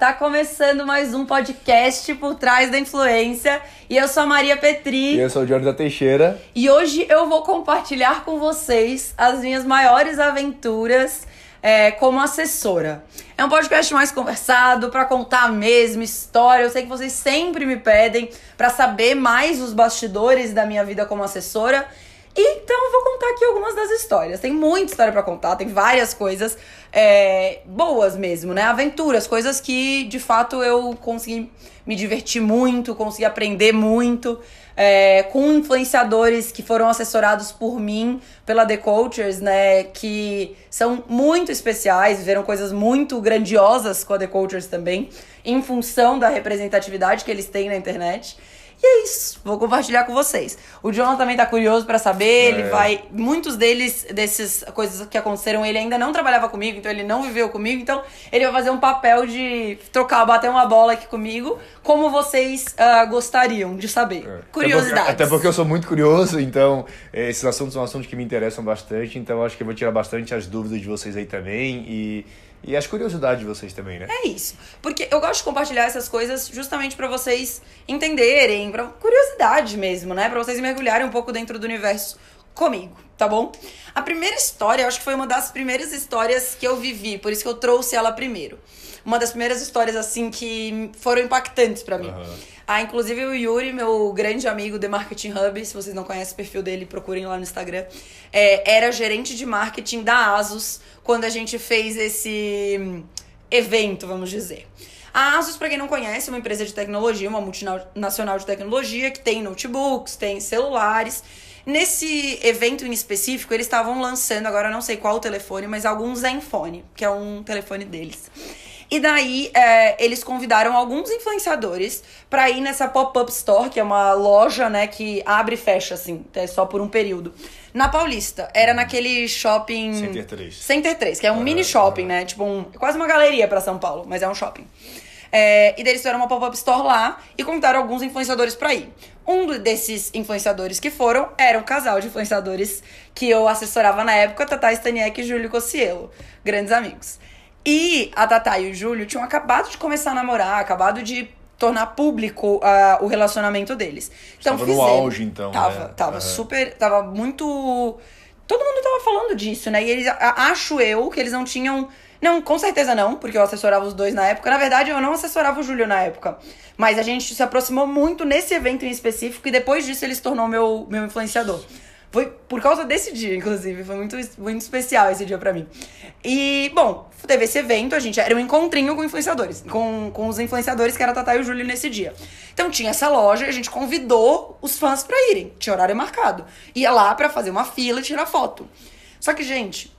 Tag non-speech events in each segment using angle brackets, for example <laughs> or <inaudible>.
tá começando mais um podcast por trás da influência. E eu sou a Maria Petri. E eu sou o Jorge da Teixeira. E hoje eu vou compartilhar com vocês as minhas maiores aventuras é, como assessora. É um podcast mais conversado, para contar a mesma história. Eu sei que vocês sempre me pedem para saber mais os bastidores da minha vida como assessora. Então eu vou contar aqui algumas das histórias. Tem muita história para contar, tem várias coisas é, boas mesmo, né? Aventuras, coisas que de fato eu consegui me divertir muito, consegui aprender muito. É, com influenciadores que foram assessorados por mim, pela The Cultures, né? Que são muito especiais, viveram coisas muito grandiosas com a The Cultures também, em função da representatividade que eles têm na internet. E é isso, vou compartilhar com vocês. O John também tá curioso para saber, é. ele vai. Muitos deles, desses coisas que aconteceram, ele ainda não trabalhava comigo, então ele não viveu comigo, então ele vai fazer um papel de trocar, bater uma bola aqui comigo, como vocês uh, gostariam de saber. É. Curiosidades. Até porque, até porque, eu sou muito curioso, então esses assuntos são assuntos que me interessam bastante, então acho que eu vou tirar bastante as dúvidas de vocês aí também e. E as curiosidades de vocês também, né? É isso. Porque eu gosto de compartilhar essas coisas justamente para vocês entenderem, para curiosidade mesmo, né? Para vocês mergulharem um pouco dentro do universo comigo, tá bom? A primeira história, eu acho que foi uma das primeiras histórias que eu vivi, por isso que eu trouxe ela primeiro. Uma das primeiras histórias, assim, que foram impactantes para mim. Uhum. Ah, inclusive o Yuri, meu grande amigo The Marketing Hub, se vocês não conhecem o perfil dele, procurem lá no Instagram, é, era gerente de marketing da Asus quando a gente fez esse hum, evento, vamos dizer. A Asus, para quem não conhece, é uma empresa de tecnologia, uma multinacional de tecnologia que tem notebooks, tem celulares. Nesse evento em específico, eles estavam lançando, agora não sei qual o telefone, mas algum Zenfone, que é um telefone deles. E daí, é, eles convidaram alguns influenciadores para ir nessa pop-up store, que é uma loja, né, que abre e fecha, assim, é só por um período. Na Paulista, era naquele shopping. Center 3. Center 3, que é um mini shopping, né? Tipo, um, quase uma galeria para São Paulo, mas é um shopping. É, e daí eles fizeram uma pop-up store lá e convidaram alguns influenciadores para ir. Um desses influenciadores que foram era um casal de influenciadores que eu assessorava na época, Tata Staniek e Júlio Cossielo. Grandes amigos. E a Tatá e o Júlio tinham acabado de começar a namorar, acabado de tornar público uh, o relacionamento deles. Então, tava fizeram, no auge, então. Tava, né? tava uhum. super. Tava muito. Todo mundo tava falando disso, né? E eles, acho eu, que eles não tinham. Não, com certeza não, porque eu assessorava os dois na época. Na verdade, eu não assessorava o Júlio na época. Mas a gente se aproximou muito nesse evento em específico e depois disso ele se tornou meu, meu influenciador. Foi por causa desse dia, inclusive. Foi muito, muito especial esse dia para mim. E, bom, teve esse evento, a gente era um encontrinho com influenciadores, com, com os influenciadores que era a Tatá e o Júlio nesse dia. Então tinha essa loja e a gente convidou os fãs para irem. Tinha horário marcado. Ia lá para fazer uma fila e tirar foto. Só que, gente,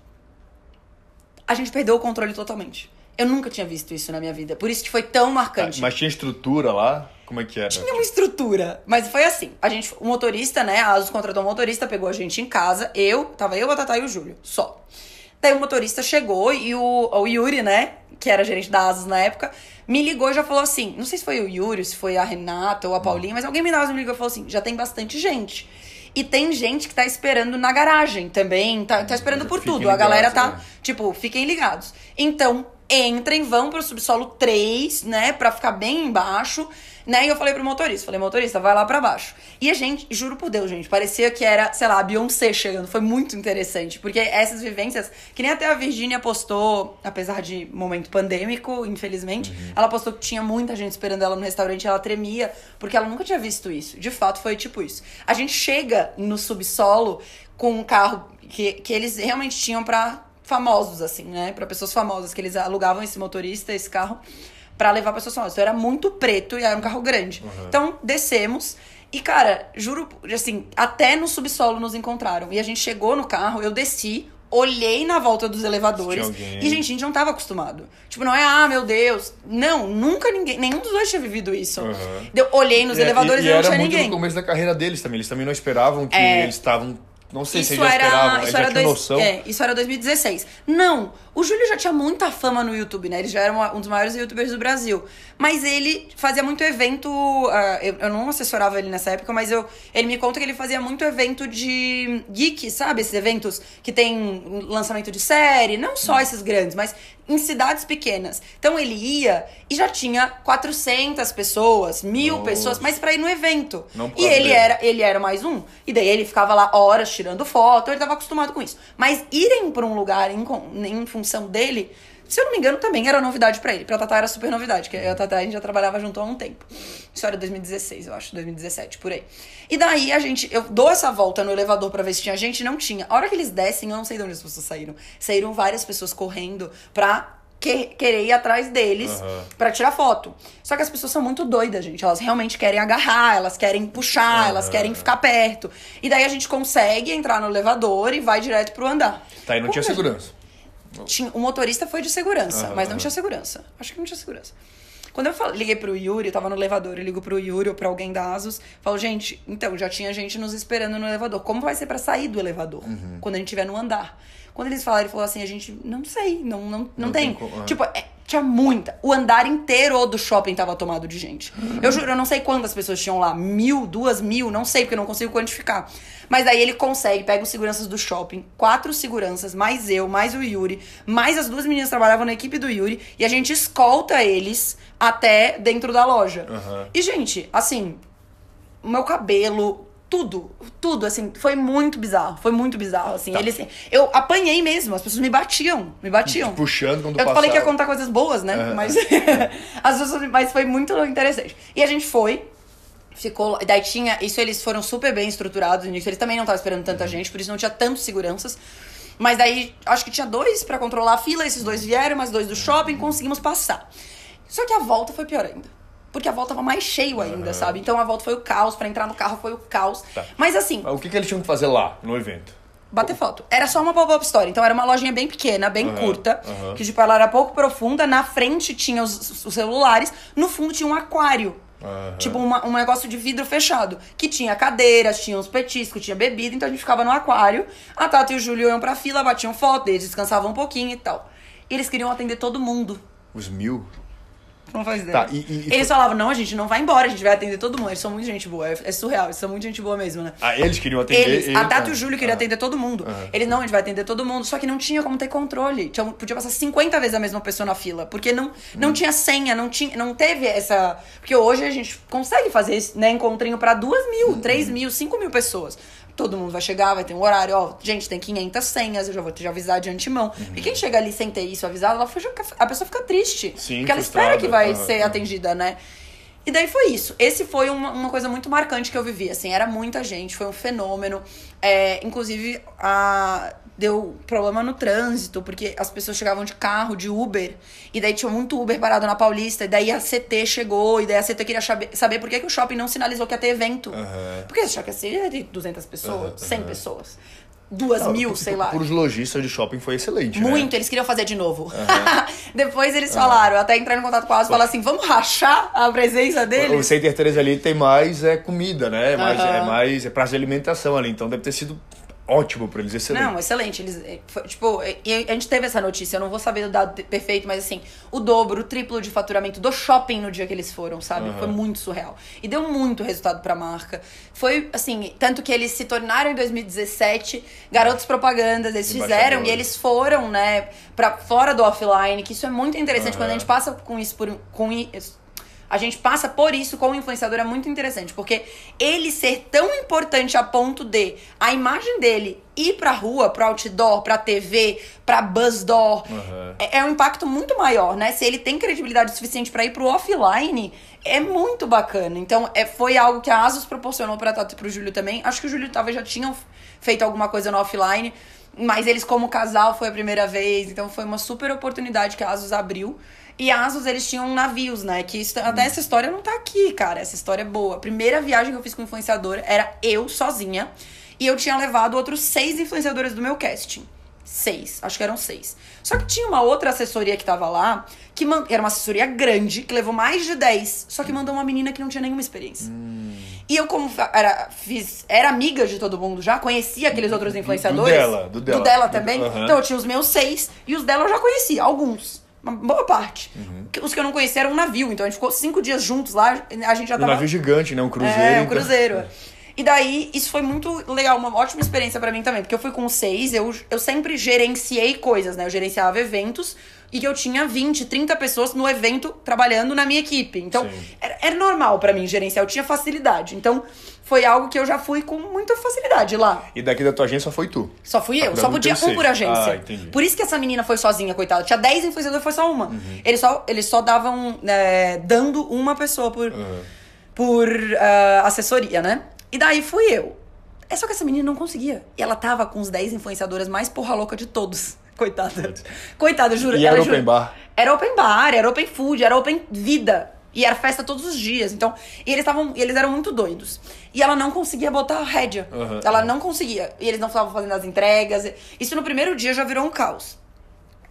a gente perdeu o controle totalmente. Eu nunca tinha visto isso na minha vida. Por isso que foi tão marcante. mas tinha estrutura lá? Como é que era? Tinha uma estrutura. Mas foi assim. A gente, o motorista, né? A Asus contratou um motorista, pegou a gente em casa. Eu, tava eu, a Tatá e o Júlio. Só. Daí o motorista chegou e o, o Yuri, né? Que era gerente da Asus na época, me ligou e já falou assim: não sei se foi o Yuri, se foi a Renata ou a Paulinha, mas alguém me me ligou e falou assim: já tem bastante gente. E tem gente que tá esperando na garagem também, tá, tá esperando por fiquem tudo. Ligados, a galera tá, né? tipo, fiquem ligados. Então, entrem, vão pro subsolo 3, né, pra ficar bem embaixo. Né? E eu falei pro motorista, falei, motorista, vai lá para baixo. E a gente, juro por Deus, gente, parecia que era, sei lá, a Beyoncé chegando. Foi muito interessante, porque essas vivências, que nem até a Virgínia postou, apesar de momento pandêmico, infelizmente, uhum. ela postou que tinha muita gente esperando ela no restaurante, ela tremia, porque ela nunca tinha visto isso. De fato, foi tipo isso. A gente chega no subsolo com um carro que, que eles realmente tinham para famosos, assim, né? Para pessoas famosas, que eles alugavam esse motorista, esse carro para levar pessoas famosas. Então era muito preto e era um carro grande. Uhum. Então descemos. E, cara, juro, assim, até no subsolo nos encontraram. E a gente chegou no carro, eu desci, olhei na volta dos elevadores. E, gente, a gente não tava acostumado. Tipo, não é, ah, meu Deus. Não, nunca ninguém. Nenhum dos dois tinha vivido isso. Uhum. Eu olhei nos e, é, elevadores e, e, e não tinha ninguém. no começo da carreira deles também. Eles também não esperavam que é... eles estavam não sei isso se eles já esperavam, isso era dois, noção. É, isso era 2016. Não, o Júlio já tinha muita fama no YouTube, né? Ele já era um dos maiores youtubers do Brasil. Mas ele fazia muito evento. Uh, eu, eu, não assessorava ele nessa época, mas eu, ele me conta que ele fazia muito evento de geek, sabe? Esses eventos que tem lançamento de série, não só esses grandes, mas em cidades pequenas. Então ele ia e já tinha 400 pessoas, mil Nossa. pessoas, mas pra ir no evento. Não e ele era, ele era mais um. E daí ele ficava lá horas tirando foto, ele tava acostumado com isso. Mas irem pra um lugar em, em função dele, se eu não me engano, também era novidade pra ele. Pra Tatá era super novidade, que a Tatá a gente já trabalhava junto há um tempo. Isso era 2016, eu acho, 2017, por aí. E daí a gente, eu dou essa volta no elevador pra ver se tinha gente, não tinha. A hora que eles descem, eu não sei de onde as pessoas saíram. Saíram várias pessoas correndo pra que- querer ir atrás deles Aham. pra tirar foto. Só que as pessoas são muito doidas, gente. Elas realmente querem agarrar, elas querem puxar, elas Aham. querem ficar perto. E daí a gente consegue entrar no elevador e vai direto pro andar. Tá, e não Como tinha gente- segurança. Tinha, o motorista foi de segurança, mas não tinha segurança. Acho que não tinha segurança. Quando eu fal- liguei pro Yuri, eu tava no elevador, eu ligo pro Yuri ou pra alguém da Asus, falo, gente, então, já tinha gente nos esperando no elevador. Como vai ser pra sair do elevador? Uhum. Quando a gente estiver no andar? Quando eles falaram, ele falou assim, a gente não sei, não, não, não, Não tem. tem é. Tipo, é, tinha muita. O andar inteiro do shopping tava tomado de gente. Eu juro, eu não sei quantas pessoas tinham lá. Mil, duas mil, não sei, porque eu não consigo quantificar. Mas aí ele consegue, pega os seguranças do shopping, quatro seguranças, mais eu, mais o Yuri, mais as duas meninas que trabalhavam na equipe do Yuri, e a gente escolta eles até dentro da loja. Aham. E, gente, assim, o meu cabelo, tudo, tudo, assim, foi muito bizarro. Foi muito bizarro, assim. Tá. Eles, eu apanhei mesmo, as pessoas me batiam, me batiam. Puxando quando Eu passava. falei que ia contar coisas boas, né? Aham. Mas, <laughs> as pessoas, mas foi muito interessante. E a gente foi, ficou. Daí tinha. Isso eles foram super bem estruturados nisso. Eles também não estavam esperando Uhum. tanta gente, por isso não tinha tantos seguranças. Mas daí, acho que tinha dois pra controlar a fila, esses dois vieram, mais dois do shopping, conseguimos passar. Só que a volta foi pior ainda. Porque a volta tava mais cheio ainda, Aham. sabe? Então a volta foi o caos, pra entrar no carro foi o caos. Tá. Mas assim, Mas o que, que eles tinham que fazer lá, no evento? bater foto. Era só uma pop-up store. Então era uma lojinha bem pequena, bem Aham, curta. aham. Que, tipo, ela era pouco profunda. Na frente tinha os, os celulares. No fundo tinha um aquário. Aham. Tipo, uma- um negócio de vidro fechado. Que tinha cadeiras, tinha uns petiscos, tinha bebida. Então a gente ficava no aquário. A Tata e o Júlio iam pra fila, batiam foto, eles descansavam um pouquinho e tal. E eles queriam atender todo mundo. Os mil? Não faz ideia. Tá, e- e- eles foi- falavam, não, a gente não vai embora, a gente vai atender todo mundo. Eles são muito gente boa. É, é surreal, eles são muito gente boa mesmo, né? Ah, eles queriam atender. Eles, a Tata e ah, o Júlio queriam ah. atender todo mundo. Aham. Eles, não, a gente vai atender todo mundo. Só que não tinha como ter controle. Tinha, podia passar 50 vezes a mesma pessoa na fila. Porque não, não Hum. tinha senha, não, tinha, não teve essa. Porque hoje a gente consegue fazer esse né, encontrinho pra 2 mil, Uhum. 3 mil, 5 mil pessoas. Todo mundo vai chegar, vai ter um horário, ó, gente, tem 500 senhas, eu já vou te avisar de antemão. Uhum. E quem chega ali sem ter isso avisado, ela fica, a pessoa fica triste. Sim, porque ela espera que vai ser atendida, né? E daí foi isso. Esse foi uma, uma coisa muito marcante que eu vivi, assim, era muita gente, foi um fenômeno. É, inclusive, a, deu problema no trânsito, porque as pessoas chegavam de carro, de Uber, e daí tinha muito Uber parado na Paulista, e daí a CT chegou, e daí a CT queria saber, saber por que, que o shopping não sinalizou que ia ter evento. Aham. Porque achavam que ia ser de 200 pessoas, Aham, 100 aham. pessoas, 2 Não, mil, por- sei por- lá. Por os lojistas de shopping foi excelente, né? Muito, eles queriam fazer de novo. <laughs> Depois eles falaram, até entraram em contato com a Asus e falaram assim: vamos rachar a presença O deles? Center 3 ali tem mais é, comida, né? É mais, é mais é praça de alimentação ali. Então deve ter sido ótimo pra eles, excelente. Não, excelente. Eles, foi, tipo, e a gente teve essa notícia, eu não vou saber o dado perfeito, mas assim, o dobro, o triplo de faturamento do shopping no dia que eles foram, sabe? Aham. Foi muito surreal. E deu muito resultado pra marca. Foi, assim, tanto que eles se tornaram em 2017 garotos propagandas, eles fizeram e eles foram, né, pra fora do offline, que isso é muito interessante Aham. quando a gente passa com isso por com isso. A gente passa por isso com o influenciador é muito interessante, porque ele ser tão importante a ponto de a imagem dele ir pra rua, pro outdoor, pra TV, pra buzz door, Aham. é, é um impacto muito maior, né? Se ele tem credibilidade suficiente pra ir pro offline, é muito bacana. Então, é, foi algo que a Asus proporcionou pra Tato e pro Júlio também. Acho que o Júlio talvez já tinham feito alguma coisa no offline, mas eles como casal foi a primeira vez, então foi uma super oportunidade que a Asus abriu. E a Asus, eles tinham navios, né? Que isso- até essa história não tá aqui, cara. Essa história é boa. A primeira viagem que eu fiz com influenciador era eu sozinha. E eu tinha levado outros seis influenciadores do meu casting. Seis, acho que eram seis. Só que tinha uma outra assessoria que tava lá, que man- era uma assessoria grande, que levou mais de 10, só que mandou uma menina que não tinha nenhuma experiência. E eu, como era, fiz, era amiga de todo mundo já, conhecia aqueles outros influenciadores. dela, do dela. Do- também. aham. Então eu tinha os meus seis, e os dela eu já conhecia, alguns. Uma boa parte. Uhum. Os que eu não conhecia eram um navio, então a gente ficou cinco dias juntos lá, a gente já Um tava. navio gigante, né? Um cruzeiro. É, um então- cruzeiro. E daí, isso foi muito legal, uma ótima experiência pra mim também, porque eu fui com seis, eu, eu sempre gerenciei coisas, né? Eu gerenciava eventos e que eu tinha 20, 30 pessoas no evento trabalhando na minha equipe. Então, era, era normal pra mim gerenciar, eu tinha facilidade. Então, foi algo que eu já fui com muita facilidade lá. E daqui da tua agência só foi tu. Só fui Tá eu, cuidando só podia teu um por agência. Ah, entendi. por isso que essa menina foi sozinha, coitada. Tinha 10 influenciadores, foi só uma. Uhum. Eles, só, eles só davam, é, dando uma pessoa por, Uhum. por ah, assessoria, né? E daí fui eu. É só que essa menina não conseguia. E ela tava com os 10 influenciadoras mais porra louca de todos. <laughs> Coitada. Coitada, juro. E era juro- open bar? Era open bar, era open food, era open vida. E era festa todos os dias. Então, e eles estavam, eles eram muito doidos. E ela não conseguia botar a rédea. Uhum. Ela não conseguia. E eles não estavam fazendo as entregas. Isso no primeiro dia já virou um caos.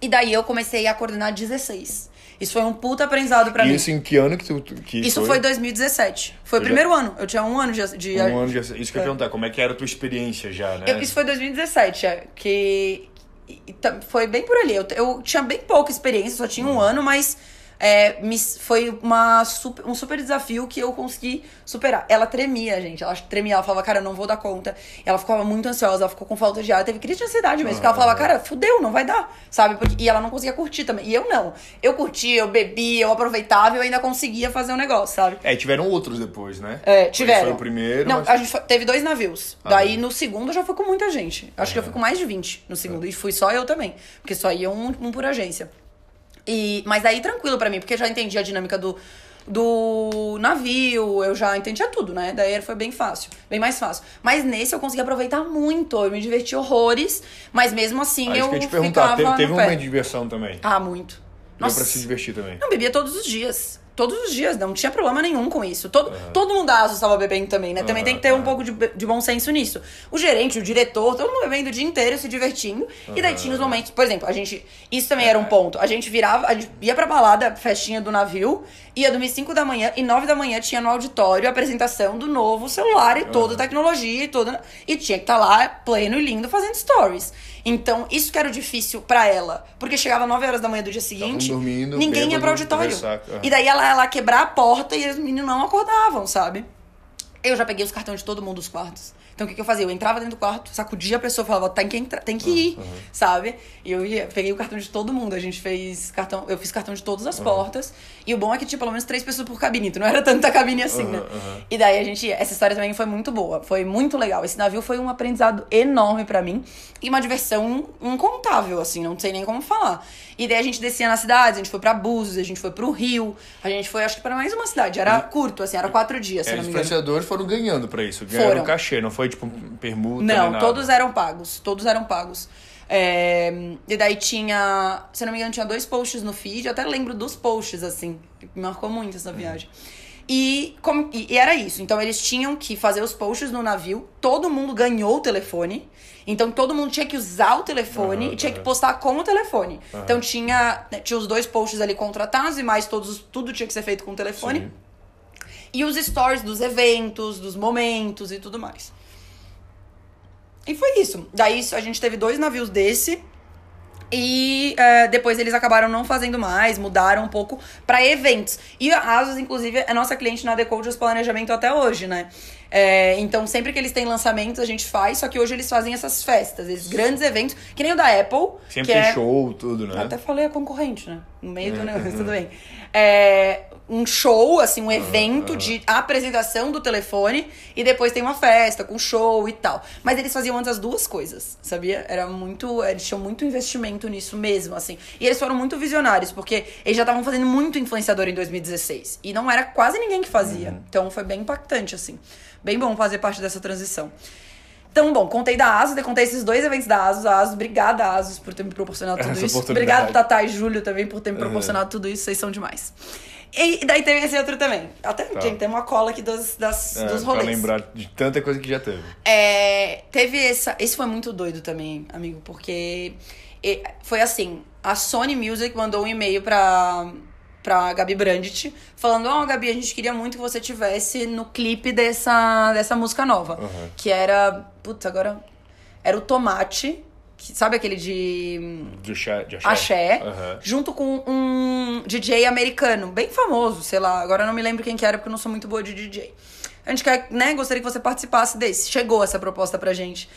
E daí eu comecei a coordenar 16. Isso foi um puta aprendizado pra e mim. isso em que ano que tu. Que Isso foi 2017. Foi o Eu já- primeiro ano. Eu tinha um ano de. de Um ano de... Isso que eu ia É. perguntar, como é que era a tua experiência já, né? Eu- isso foi 2017, é, que foi bem por ali. Eu, eu tinha bem pouca experiência, só tinha um Uhum. ano, mas é, me- foi uma super- um super desafio que eu consegui superar. Ela tremia, gente. Ela tremia, ela falava, cara, eu não vou dar conta. Ela ficava muito ansiosa, ela ficou com falta de ar, teve crise de ansiedade mesmo. Porque ela falava, cara, fudeu, não vai dar, sabe? Porque- e ela não conseguia curtir também. E eu não. Eu curtia, eu bebia, eu aproveitava e eu ainda conseguia fazer um negócio, sabe? É, tiveram outros depois, né? É, tiveram. Foi o primeiro. Não, mas- a gente foi- teve dois navios. Ah, Daí bom. no segundo eu já fui com muita gente. Acho que eu fui com mais de 20 no segundo. E fui só eu também. Porque só ia um, um por agência. E, mas daí tranquilo pra mim, porque eu já entendi a dinâmica do, do navio, eu já entendia tudo, né? Daí foi bem fácil, bem mais fácil. Mas nesse eu consegui aproveitar muito, eu me diverti horrores, mas mesmo assim Ah, eu isso que eu te perguntar, ficava teve, teve um momento de diversão também. Ah, muito. Deu Nossa. pra se divertir também. Não, bebia todos os dias. Todos os dias, não tinha problema nenhum com isso. Todo, todo mundo da ASUS estava bebendo também, né? Também tem que ter um pouco de, de bom senso nisso. O gerente, o diretor, todo mundo bebendo o dia inteiro, se divertindo. E daí tinha os momentos, por exemplo, a gente. Isso também era um ponto. A gente virava, a gente ia pra balada, festinha do navio, ia dormir 5 da manhã e 9 da manhã tinha no auditório a apresentação do novo celular e toda a tecnologia e toda. E tinha que estar lá pleno e lindo fazendo stories. Então, isso que era o difícil pra ela. Porque chegava 9 horas da manhã do dia seguinte, dormindo, ninguém ia pro auditório. aham. E daí ela ia lá quebrar a porta e os meninos não acordavam, sabe? Eu já peguei os cartões de todo mundo dos quartos. Então o que, que eu fazia? Eu entrava dentro do quarto, sacudia a pessoa, falava, tem que entrar, tem que ir, sabe? E eu ia, peguei o cartão de todo mundo. A gente fez cartão, eu fiz cartão de todas as portas. E o bom é que tinha pelo menos três pessoas por cabine, então não era tanta cabine assim, né? E daí a gente. Essa história também foi muito boa, foi muito legal. Esse navio foi um aprendizado enorme pra mim e uma diversão incontável, assim, não sei nem como falar. E daí a gente descia nas cidades, a gente foi pra Búzios, a gente foi pro Rio, a gente foi, acho que pra mais uma cidade. Era curto, assim, era quatro dias, se É, eu não os me engano. influenciadores foram ganhando pra isso. Ganharam Foram. cachê, não foi tipo permuta Não, todos eram pagos. Todos eram pagos. É, e daí tinha, se não me engano, tinha dois posts no feed. Eu até lembro dos posts, assim. Me marcou muito essa viagem. E, e- e era isso. Então eles tinham que fazer os posts no navio. Todo mundo ganhou o telefone. Então todo mundo tinha que usar o telefone Aham, e tinha que aham. postar com o telefone. Então tinha, né, tinha os dois posts ali contratados e mais todos, os- tudo tinha que ser feito com o telefone. Sim. E os stories dos eventos, dos momentos e tudo mais. E foi isso. Daí a gente teve dois navios desse. E é, depois eles acabaram não fazendo mais, mudaram um pouco pra eventos. E a Asus, inclusive, é nossa cliente na Decoders Planejamento até hoje, né? É, então, sempre que eles têm lançamentos, a gente faz, só que hoje eles fazem essas festas, esses grandes eventos, que nem o da Apple. Sempre tem é... show, tudo, né? Até falei a concorrente, né? No meio do negócio, tudo <laughs> bem. É, um show, assim, um evento de apresentação do telefone e depois tem uma festa com show e tal. Mas eles faziam antes as duas coisas, sabia? Era muito. Eles tinham muito investimento nisso mesmo, assim. E eles foram muito visionários, porque eles já estavam fazendo muito influenciador em 2016. E não era quase ninguém que fazia. Então foi bem impactante, assim. Bem bom fazer parte dessa transição. Então, bom, contei da ASUS, contei esses dois eventos da ASUS. A ASUS, obrigada, ASUS, por ter me proporcionado <laughs> tudo Essa isso. Obrigado, Tatá e Júlio, também, por ter me proporcionado tudo isso. Vocês são demais. E, daí teve esse outro também. Até, gente, tem uma cola aqui dos, das, É, dos pra rolês. lembrar de tanta coisa que já teve. É, teve essa. Esse foi muito doido também, amigo, porque e- foi assim: a Sony Music mandou um e-mail pra, pra Gabi Brandt falando: Ó, Gabi, a gente queria muito que você tivesse no clipe dessa, dessa música nova. Uhum. Que era. Putz, agora. Era o Tomate. Que, sabe aquele de. De axé. De axé. Aham. junto com um DJ americano, bem famoso, sei lá, agora eu não me lembro quem que era, porque eu não sou muito boa de DJ. A gente quer, né, gostaria que você participasse desse. Chegou essa proposta pra gente.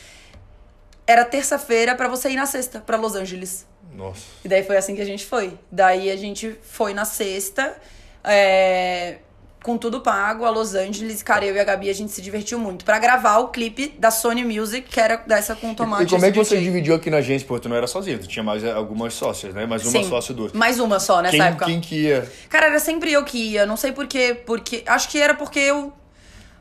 era terça-feira pra você ir na sexta, pra Los Angeles. Nossa. E daí foi assim que a gente foi. Daí a gente foi na sexta, é, com tudo pago, a Los Angeles. Cara, eu e a Gabi, a gente se divertiu muito. Pra gravar o clipe da Sony Music, que era dessa com o Tomate. E como é que você dividiu aqui na agência? Pô, tu não era sozinho, tu tinha mais eh, algumas sócias, né? Mais uma Sim, sócia duas. Mais uma só nessa Quem, época. quem que ia? Cara, era sempre eu que ia. Não sei porquê, porque. Acho que era porque eu.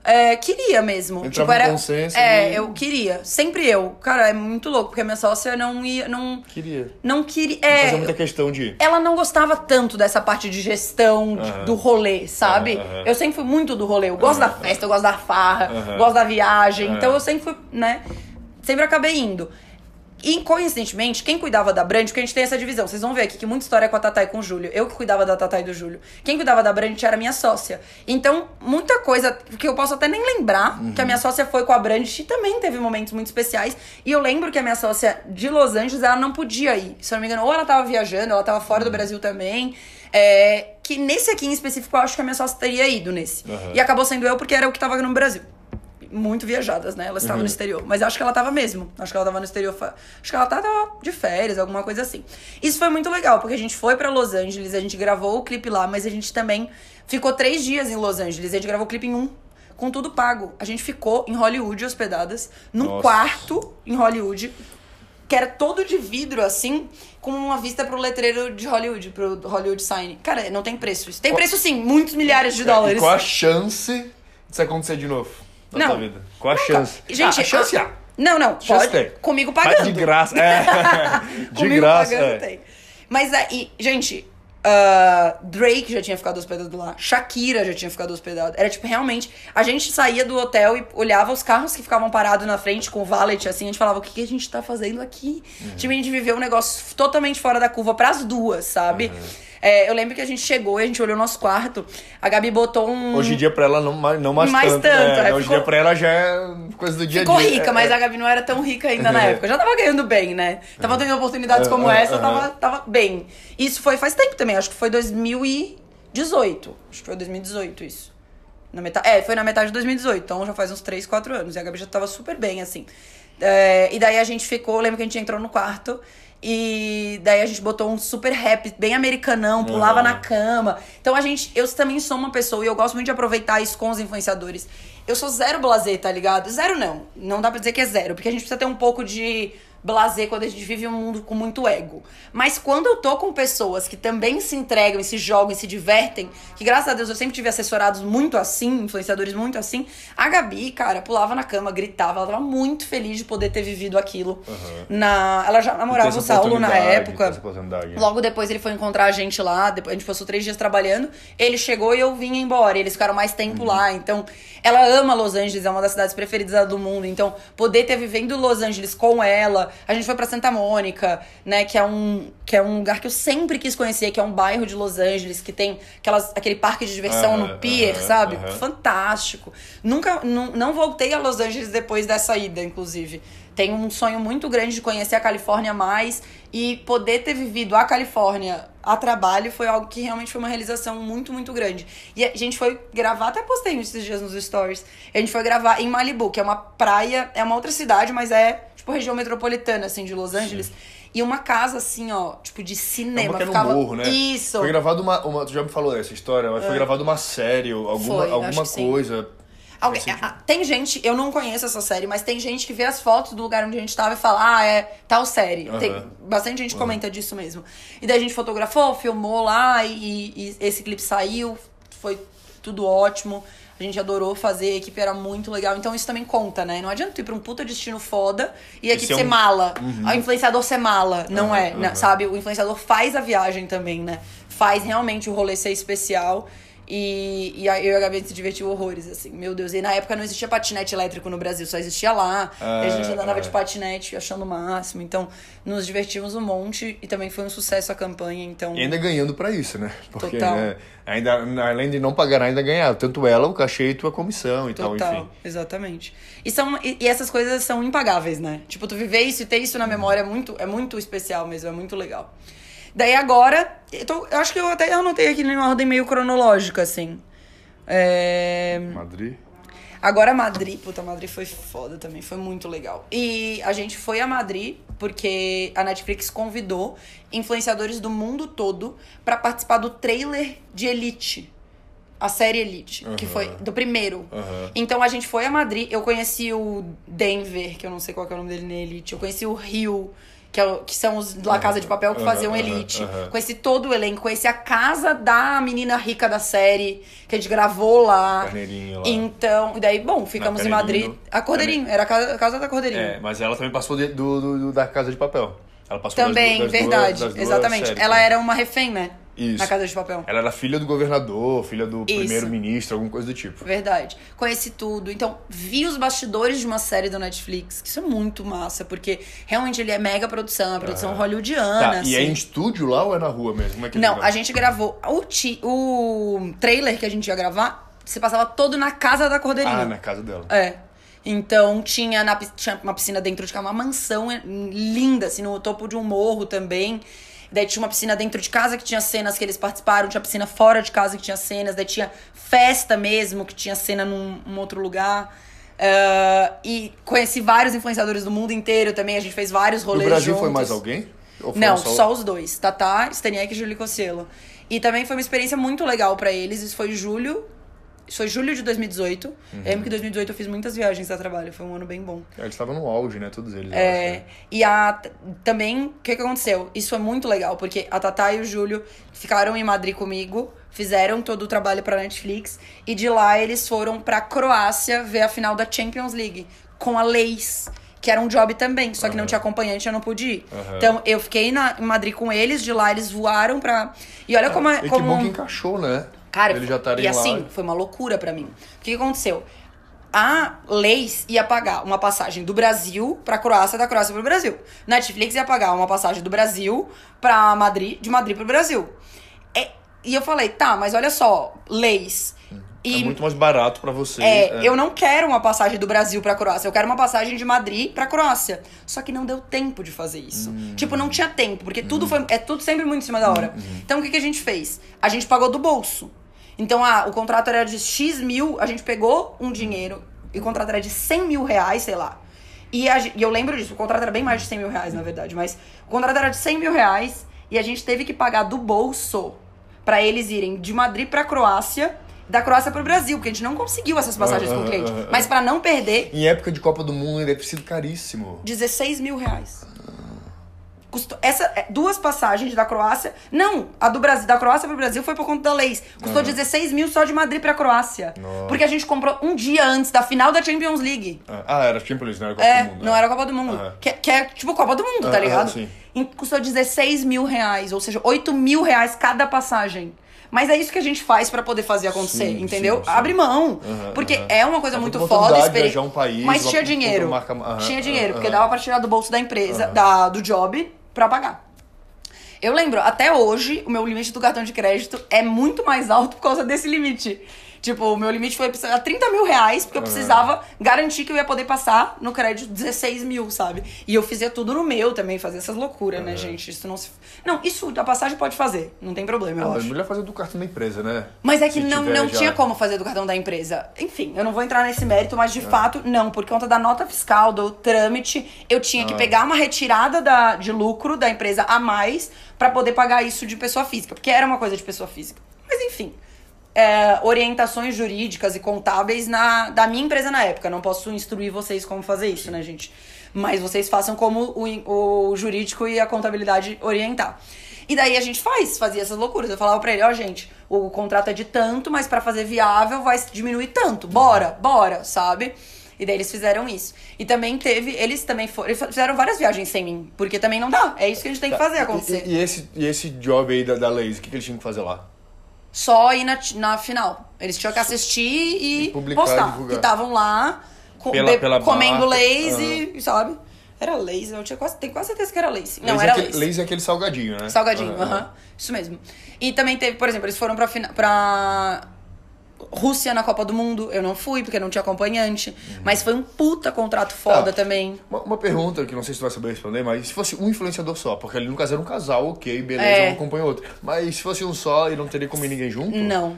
É, queria mesmo. Entrava tipo, era. consenso é, ali. eu queria. Sempre eu. Cara, é muito louco, porque a minha sócia não ia. Não, Queria. não queria. Fazia É, muita questão de. ela não gostava tanto dessa parte de gestão do rolê, sabe? Eu sempre fui muito do rolê. Eu gosto da festa, eu gosto da farra, gosto da viagem. Então eu sempre fui, né? Sempre acabei indo. E coincidentemente, quem cuidava da Brand, porque a gente tem essa divisão, vocês vão ver aqui que muita história é com a Tatá e com o Júlio. Eu que cuidava da Tatá e do Júlio. Quem cuidava da Brand era a minha sócia. Então, muita coisa que eu posso até nem lembrar, que a minha sócia foi com a Brand e também teve momentos muito especiais. E eu lembro que a minha sócia de Los Angeles, ela não podia ir. Se eu não me engano, ou ela tava viajando, ela tava fora do Brasil também. É, que nesse aqui em específico, eu acho que a minha sócia teria ido nesse. Aham. E acabou sendo eu porque era o que tava no Brasil muito viajadas, né? Elas estavam Uhum. no exterior. Mas acho que ela tava mesmo. Acho que ela tava no exterior. Acho que ela tava de férias, alguma coisa assim. Isso foi muito legal, porque a gente foi pra Los Angeles, a gente gravou o clipe lá, mas a gente também ficou três dias em Los Angeles. A gente gravou o clipe em um. Com tudo pago. A gente ficou em Hollywood hospedadas, num Nossa. quarto em Hollywood, que era todo de vidro, assim, com uma vista pro letreiro de Hollywood, pro Hollywood Sign. Cara, não tem preço isso. Tem Qual- preço sim, muitos milhares de E dólares. qual a chance disso acontecer de novo na Não. tua vida? Qual a Nunca. chance? Gente, ah, a chance há. Não, não, Chance pode. tem. Comigo Mas pagando. de graça. É. <laughs> de Comigo graça. pagando é. tem. Mas aí, gente, ah, Drake já tinha ficado hospedado lá. Shakira já tinha ficado hospedado. Era tipo, realmente, a gente saía do hotel e olhava os carros que ficavam parados na frente com o valet, assim, a gente falava, o que, que a gente tá fazendo aqui? Uhum. Tipo, a gente viveu um negócio totalmente fora da curva pras duas, sabe? Uhum. É, eu lembro que a gente chegou e a gente olhou o nosso quarto, a Gabi botou um... Hoje em dia pra ela não mais, não mais, Mais tanto. tanto, né? é, Hoje em ficou- dia pra ela já é coisa do dia a dia. Ficou rica, É, mas é. a Gabi não era tão rica ainda na época. Já tava ganhando bem, né? Tava tendo oportunidades como essa, tava, tava bem. Isso foi faz tempo também, acho que foi 2018. Acho que foi 2018 isso. Na metade, é, foi na metade de 2018, então já faz uns 3, 4 anos. E a Gabi já tava super bem, assim. É, e daí a gente ficou, lembro que a gente entrou no quarto. E daí a gente botou um super rap bem americanão, pulava Uhum. na cama. Então a gente, eu também sou uma pessoa e eu gosto muito de aproveitar isso com os influenciadores. Eu sou zero blazer, tá ligado? Zero não. Não dá pra dizer que é zero, porque a gente precisa ter um pouco de blazer quando a gente vive um mundo com muito ego. Mas quando eu tô com pessoas que também se entregam e se jogam e se divertem, que graças a Deus eu sempre tive assessorados muito assim, influenciadores muito assim, a Gabi, cara, pulava na cama, gritava, ela tava muito feliz de poder ter vivido aquilo. Na, ela já namorava o Saulo na época. Logo depois ele foi encontrar a gente lá, depois a gente passou três dias trabalhando. Ele chegou e eu vinha embora. Eles ficaram mais tempo lá. Então, ela ama Los Angeles, é uma das cidades preferidas do mundo. Então, poder ter vivendo Los Angeles com ela. A gente foi pra Santa Mônica, né? Que é um, que é um lugar que eu sempre quis conhecer, que é um bairro de Los Angeles, que tem aquelas, aquele parque de diversão no pier, sabe? Fantástico. Nunca, não, não voltei a Los Angeles depois dessa ida, inclusive. Tenho um sonho muito grande de conhecer a Califórnia mais e poder ter vivido a Califórnia a trabalho foi algo que realmente foi uma realização muito, muito grande. E a gente foi gravar, até postei esses dias nos stories. A gente foi gravar em Malibu, que é uma praia, é uma outra cidade, mas é tipo região metropolitana, assim, de Los Angeles. E uma casa, assim, ó, tipo de É cinema. é no Ficava... morro, né? Isso. Foi gravado uma, uma. Tu já me falou dessa história, mas foi gravado uma série, alguma, Foi, alguma sim. coisa. Faz sentido. ah, tem gente, eu não conheço essa série, mas tem gente que vê as fotos do lugar onde a gente tava e fala, ah, é tal série. Tem bastante gente comenta disso mesmo. E daí a gente fotografou, filmou lá e, e esse clipe saiu, foi tudo ótimo. A gente adorou fazer, a equipe era muito legal. Então isso também conta, né? Não adianta tu ir pra um puta destino foda e a equipe ser ser um- mala. O influenciador ser mala. Não Aham, é, aham. sabe? O influenciador faz a viagem também, né? Faz realmente o rolê ser especial. E, e aí eu e a Gabi a gente se divertiu horrores, assim. Meu Deus. E na época não existia patinete elétrico no Brasil, só existia lá. Ah, e a gente andava de patinete achando o máximo. Então, nos divertimos um monte e também foi um sucesso a campanha. Então, E ainda ganhando pra isso, né? Porque Total. né, ainda, além de não pagar, ainda ganhar. Tanto ela, o cachê e tua comissão e tal, total. enfim. Exatamente. E, são, e, e essas coisas são impagáveis, né? Tipo, tu viver isso e ter isso na memória é muito, é muito especial mesmo, é muito legal. Daí agora, eu, tô- eu acho que eu até anotei aqui numa ordem meio cronológica, assim. É... Madrid. Agora Madrid, puta, Madrid foi foda também, foi muito legal. E a gente foi a Madrid porque a Netflix convidou influenciadores do mundo todo pra participar do trailer de Elite. A série Elite, que foi do primeiro. Aham. Então a gente foi a Madrid, eu conheci o Denver, que eu não sei qual é o nome dele na Elite. Eu conheci o Rio, que, é que são os La Casa de Papel que faziam Elite. Conheci todo o elenco, conheci a casa da menina rica da série, que a gente gravou lá. Carneirinho lá. Então, e daí, bom, ficamos em. Madrid. A Cordeirinho, era a casa, a casa da Cordeirinho. É, mas ela também passou de- do, do- da Casa de Papel. Ela passou Também, das, das verdade, duas, das duas exatamente. séries, Ela né? era uma refém, né? Isso. Na Casa de Papel. Ela era filha do governador, filha do primeiro-ministro, alguma coisa do tipo. Verdade. Conheci tudo. Então, vi os bastidores de uma série da Netflix, que isso é muito massa, porque realmente ele é mega produção, é produção hollywoodiana. Tá, assim. e é em estúdio lá ou é na rua mesmo? Como é que Não, a gente gravou o, ti, o trailer que a gente ia gravar, se passava todo na casa da Cordeirinho. Ah, na casa dela. É. Então tinha, na, tinha uma piscina dentro de casa, uma mansão linda, assim, no topo de um morro também. Daí tinha uma piscina dentro de casa que tinha cenas que eles participaram, tinha piscina fora de casa que tinha cenas, daí tinha festa mesmo, que tinha cena num, num outro lugar. Ah, e conheci vários influenciadores do mundo inteiro também, a gente fez vários No rolês Brasil foi juntos. mais alguém? Não, só... os dois. Tatá, Staniek e Júlio Cosselo. E também foi uma experiência muito legal pra eles. Isso foi julho. Foi julho de 2018. Uhum. Eu lembro que em 2018 eu fiz muitas viagens a trabalho. Foi um ano bem bom. Eles estavam no auge, né? Todos eles. É, acho, né? e a, também, o que, que aconteceu? Isso foi muito legal, porque a Tatá e o Júlio ficaram em Madrid comigo, fizeram todo o trabalho pra Netflix, e de lá eles foram pra Croácia ver a final da Champions League, com a Leis, que era um job também, só que não tinha acompanhante, eu não pude ir. Aham. Então, eu fiquei na, em Madrid com eles, de lá eles voaram pra... E olha como... é- E que como... bom que encaixou, né? Cara, Eles já e lá. assim, foi uma loucura pra mim. O que, aconteceu? A Leis ia pagar uma passagem do Brasil pra Croácia, da Croácia pro Brasil. Netflix ia pagar uma passagem do Brasil pra Madrid, de Madrid pro Brasil. É, e eu falei, tá, mas olha só, Leis. E É muito mais barato pra você. é, eu não quero uma passagem do Brasil pra Croácia, eu quero uma passagem de Madrid pra Croácia. Só que não deu tempo de fazer isso. Hum. Tipo, não tinha tempo, porque tudo foi é tudo sempre muito em cima da hora. Uhum. Então o que, que a gente fez? A gente pagou do bolso. Então, ah, o contrato era de X mil, a gente pegou um dinheiro, e o contrato era de 100 mil reais, sei lá. E, a e eu lembro disso, o contrato era bem mais de 100 mil reais, na verdade, mas o contrato era de 100 mil reais e a gente teve que pagar do bolso pra eles irem de Madrid pra Croácia, da Croácia pro Brasil, porque a gente não conseguiu essas passagens com o Aham, cliente. aham, Mas pra não perder, Em época de Copa do Mundo deve ter sido caríssimo. 16 mil reais. Custou essa, é, duas passagens da Croácia. Não, a do Brasil, da Croácia pro Brasil foi por conta da Leis. Custou 16 mil só de Madrid pra Croácia. Nossa. Porque a gente comprou um dia antes da final da Champions League. Ah, era Champions League, não era Copa É, do Mundo. não né? era a Copa do Mundo. Aham. Que, que é tipo Copa do Mundo, tá Aham, ligado? sim. E custou 16 mil reais, ou seja, 8 mil reais cada passagem. Mas é isso que a gente faz pra poder fazer acontecer, Sim, entendeu? sim, sim. Abre mão. Aham, porque aham. é uma coisa É muito foda. experi- um país, mas tinha dinheiro. marca- aham, tinha dinheiro, porque dava pra tirar do bolso da empresa, da, do job, pra pagar. Eu lembro, até hoje, o meu limite do cartão de crédito é muito mais alto por causa desse limite. Tipo, o meu limite foi a 30 mil reais, porque eu precisava garantir que eu ia poder passar no crédito 16 mil, sabe? E eu fazia tudo no meu também, fazer essas loucuras, né, gente? Isso não se. Não, isso a passagem pode fazer, não tem problema, eu Ah, acho. melhor fazer do cartão da empresa, né? Mas é que Se não, tiver não já- tinha como fazer do cartão da empresa. Enfim, eu não vou entrar nesse mérito, mas de fato, não. Por conta da nota fiscal, do trâmite, eu tinha que pegar uma retirada da, de lucro da empresa a mais pra poder pagar isso de pessoa física. Porque era uma coisa de pessoa física. Mas enfim. É, orientações jurídicas e contábeis na, da minha empresa na época. Não posso instruir vocês como fazer isso, né, gente? Mas vocês façam como o, o jurídico e a contabilidade orientar. E daí a gente faz, fazia essas loucuras. Eu falava pra ele, ó, gente, o contrato é de tanto, mas pra fazer viável vai diminuir tanto. Bora, bora, sabe? E daí eles fizeram isso. E também teve, eles também foram, eles fizeram várias viagens sem mim, porque também não dá. É isso que a gente tem que fazer acontecer. Tá. E, e esse, e esse job aí da, da Lazy, o que, que eles tinham que fazer lá? Só ir na, na final. Eles tinham que assistir e, E publicar, postar. divulgar. Que estavam lá com- Pela- be- pela comendo marca. leis e, sabe? Era leis, eu tinha quase, tenho quase certeza que era leis. Não, Lazy era é aquele, leis. Lazy é aquele salgadinho, né? Salgadinho, Aham, aham. Isso mesmo. E também teve, por exemplo, eles foram pra, pra Rússia na Copa do Mundo. Eu não fui, porque não tinha acompanhante. Uhum. Mas foi um puta contrato foda Tá. também. Uma, uma pergunta que não sei se tu vai saber responder, mas se fosse um influenciador só, porque ali no caso era um casal, ok, beleza, É. um acompanha outro. Mas se fosse um só e não teria como ninguém junto? Não.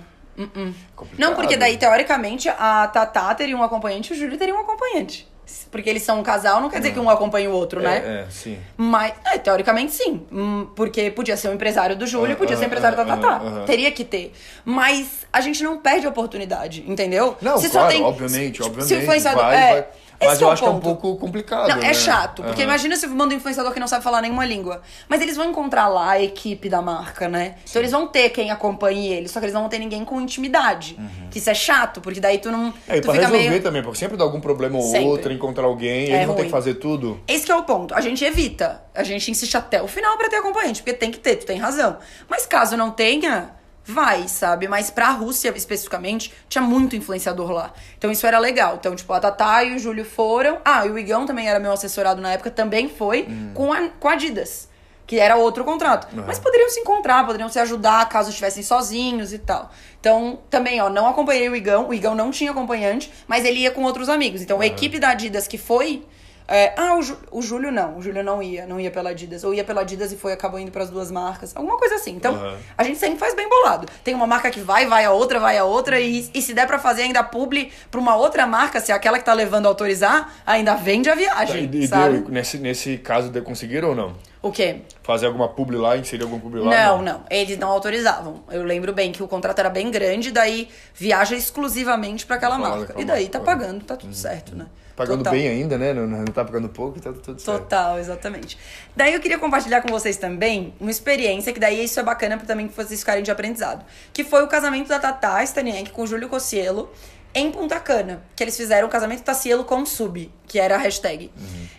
Complicado. Não, porque daí, teoricamente, a Tatá teria um acompanhante e o Júlio teria um acompanhante. Porque eles são um casal, não quer dizer que um acompanha o outro, né? É, é, sim. Mas, é, teoricamente sim. Hum, Porque podia ser o empresário do Júlio, Ah, podia ser o ah, empresário ah, da Tatá. ah, ah. Teria que ter. Mas a gente não perde a oportunidade, entendeu? Não, Se claro, só tem, obviamente, tipo, obviamente. Se o influenciador. vai, é, vai. Mas eu o acho que é um ponto. pouco complicado. Não, né? é chato, porque Aham. imagina se manda um influenciador que não sabe falar nenhuma língua. Mas eles vão encontrar lá a equipe da marca, né? Então eles vão ter quem acompanhe eles, só que eles não vão ter ninguém com intimidade. Que isso é chato, porque daí tu não. Uhum. É, e tu pra resolver meio. também, porque sempre dá algum problema ou Sempre. outro, encontrar alguém, e É eles vão ter ruim. que fazer tudo. Esse que é o ponto. A gente evita. A gente insiste até o final pra ter acompanhante, porque tem que ter, tu tem razão. Mas caso não tenha, vai, sabe? Mas pra Rússia, especificamente, tinha muito influenciador lá. Então isso era legal. Então, tipo, a Tatá e o Júlio foram. Ah, e o Igão também era meu assessorado na época, também foi com a, com a Adidas. Que era outro contrato. Mas poderiam se encontrar, poderiam se ajudar caso estivessem sozinhos e tal. Então, também, ó, não acompanhei o Igão. O Igão não tinha acompanhante, mas ele ia com outros amigos. Então, a equipe da Adidas que foi é, ah, o, o Júlio não. O Júlio não ia, não ia pela Adidas. Ou ia pela Adidas e foi, acabou indo pras duas marcas. Alguma coisa assim. Então, Aham. a gente sempre faz bem bolado. Tem uma marca que vai, vai a outra, vai a outra. E, e se der pra fazer ainda publi pra uma outra marca, se é aquela que tá levando a autorizar, ainda vende a Tá, viagem, e, e sabe? deu, nesse, nesse caso, de, conseguiram ou não? O quê? Fazer alguma publi lá, inserir algum publi lá? Não, não. Eles não autorizavam. Eu lembro bem que o contrato era bem grande, daí viaja exclusivamente pra aquela marca. E daí tá pagando, tá tudo certo, né? Pagando Total. bem ainda, né? Não, não tá pagando pouco, tá tudo certo. Total, exatamente. Daí eu queria compartilhar com vocês também uma experiência, que daí isso é bacana pra também vocês ficarem de aprendizado. Que foi o casamento da Tatá Staniek com o Júlio Cossielo em Punta Cana. Que eles fizeram o casamento Tacielo com Sub, que era a hashtag.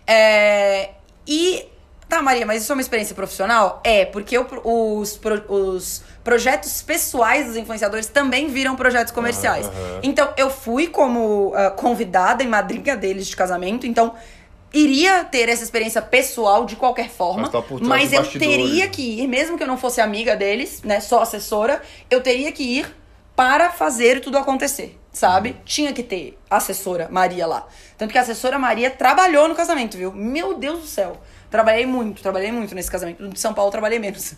É, e. Tá, Maria, mas isso é uma experiência profissional? É, porque o- os, os projetos pessoais dos influenciadores também viram projetos comerciais. aham. Então, eu fui como ah, convidada e madrinha deles de casamento, então iria ter essa experiência pessoal de qualquer forma, Mas tá mas eu bastidores. teria que ir, mesmo que eu não fosse amiga deles, né, só assessora, eu teria que ir para fazer tudo acontecer, sabe? Uhum. Tinha que ter a assessora Maria lá. Tanto que a assessora Maria trabalhou no casamento, viu? Meu Deus do céu. Trabalhei muito, trabalhei muito nesse casamento. No de São Paulo trabalhei menos.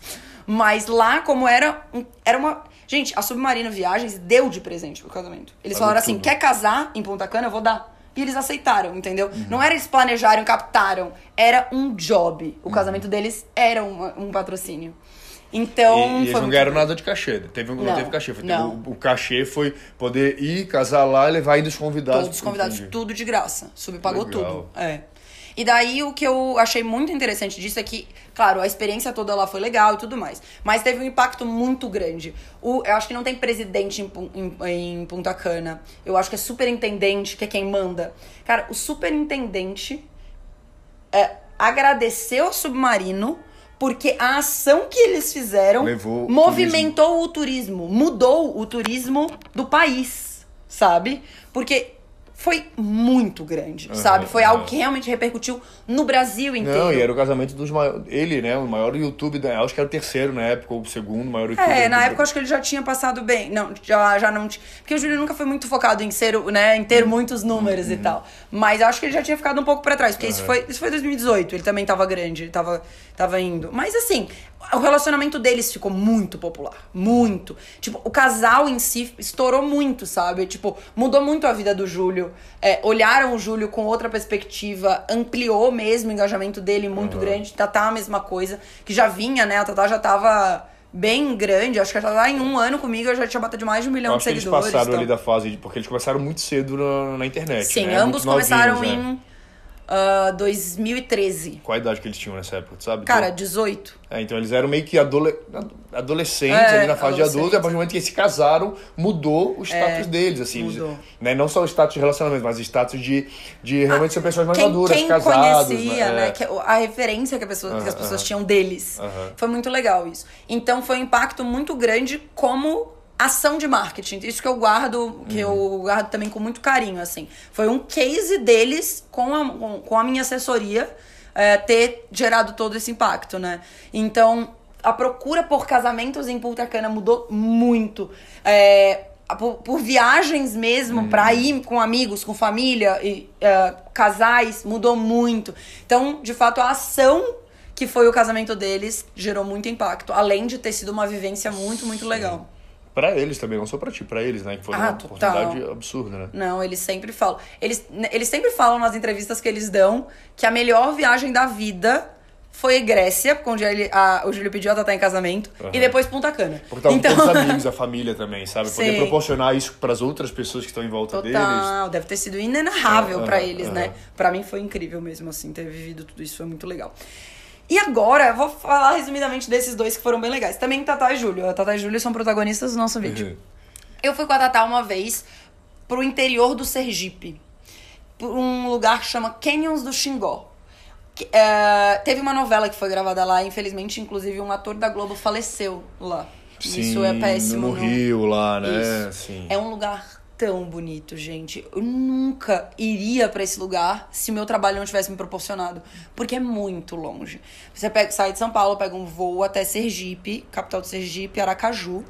Mas lá, como era, um- era uma. Gente, a Submarino Viagens deu de presente pro casamento. Eles Pagou falaram assim: tudo. quer casar em Ponta Cana? Eu vou dar. E eles aceitaram, entendeu? Uhum. Não era eles planejaram, captaram. Era um job. O casamento Uhum. deles era uma- um patrocínio. Então. E, e eles não ganharam nada de cachê. Teve, não, Não, teve cachê. Foi, não. teve- o, o cachê foi poder ir, casar lá e levar ainda os convidados. Todos os convidados, Entendi. tudo de graça. Subpagou Legal. tudo. É. E daí o que eu achei muito interessante disso é que, claro, a experiência toda lá foi legal e tudo mais. Mas teve um impacto muito grande. O, eu acho que não tem presidente em, em, em Punta Cana. Eu acho que é superintendente, que é quem manda. Cara, o superintendente é, agradeceu ao submarino porque a ação que eles fizeram Levou o movimentou o turismo, mudou o turismo do país, sabe? Porque foi muito grande, Aham, sabe? Foi algo aham. que realmente repercutiu no Brasil inteiro. Não, e era o casamento dos maiores. Ele, né? O maior YouTube da. Acho que era o terceiro na época, ou o segundo maior YouTube. É, na do- época eu acho que ele já tinha passado bem. Não, já, já não. Porque o Júlio nunca foi muito focado em ser, né, em ter muitos números e tal. Mas eu acho que ele já tinha ficado um pouco pra trás, porque isso foi, isso foi 2018, ele também tava grande, ele tava, tava indo. Mas assim, o relacionamento deles ficou muito popular. Muito. Tipo, o casal em si estourou muito, sabe? Tipo, mudou muito a vida do Júlio. É, olharam o Júlio com outra perspectiva, ampliou mesmo o engajamento dele muito grande. Tatá a mesma coisa, que já vinha, né? A Tatá já tava bem grande, acho que já tá em um ano comigo, eu já tinha batido mais de um milhão de que eles seguidores. passaram então. ali da fase. de- Porque eles começaram muito cedo na, na internet. Sim, né? ambos começaram novinhos, né? Em ah, 2013. Qual a idade que eles tinham nessa época, tu sabe? Cara, 18. É, então eles eram meio que adole... adolescentes É, ali na fase de adulto, e a partir do momento que eles se casaram, mudou o status deles, assim. eles- mudou. né? Não só o status de relacionamento, mas o status de, de realmente ser pessoas mais Quem, maduras, quem casados. conhecia, né? É. que- a referência que, a pessoa- que as pessoas tinham deles. Foi muito legal isso. Então foi um impacto muito grande como ação de marketing. Isso que eu guardo, que eu Uhum. guardo também com muito carinho, assim. Foi um case deles com a, com- com a minha assessoria é, ter gerado todo esse impacto, né? Então, a procura por casamentos em Punta Cana mudou muito. É, por, por viagens mesmo, pra ir com amigos, com família, e é, casais, mudou muito. Então, de fato, a ação que foi o casamento deles gerou muito impacto. Além de ter sido uma vivência muito, muito legal. Pra eles também, não só pra ti, pra eles, né? Que foi Ah, uma total. oportunidade absurda, né? Não, eles sempre falam. Eles, eles sempre falam nas entrevistas que eles dão que a melhor viagem da vida foi Grécia, onde ele, a- o Júlio pediu a Tatá em casamento, Aham. e depois Punta Cana. Porque estavam então, todos os amigos, a família também, sabe? Poder Sim. proporcionar isso pras outras pessoas que estão em volta deles. Total, deve ter sido inenarrável pra ah, eles, ah. né? Pra mim foi incrível mesmo, assim, ter vivido tudo isso, foi muito legal. E agora, eu vou falar resumidamente desses dois que foram bem legais. Também Tatá e Júlio. A Tatá e Júlio são protagonistas do nosso vídeo. Uhum. Eu fui com a Tatá uma vez pro interior do Sergipe. Por um lugar que chama Canyons do Xingó. É, teve uma novela que foi gravada lá, infelizmente, inclusive um ator da Globo faleceu lá. Sim, Isso é péssimo. No não- Rio, lá, né? Isso. Sim. É um lugar tão bonito, gente. Eu nunca iria pra esse lugar se o meu trabalho não tivesse me proporcionado, porque é muito longe. Você pega, sai de São Paulo, pega um voo até Sergipe, capital do Sergipe, Aracaju.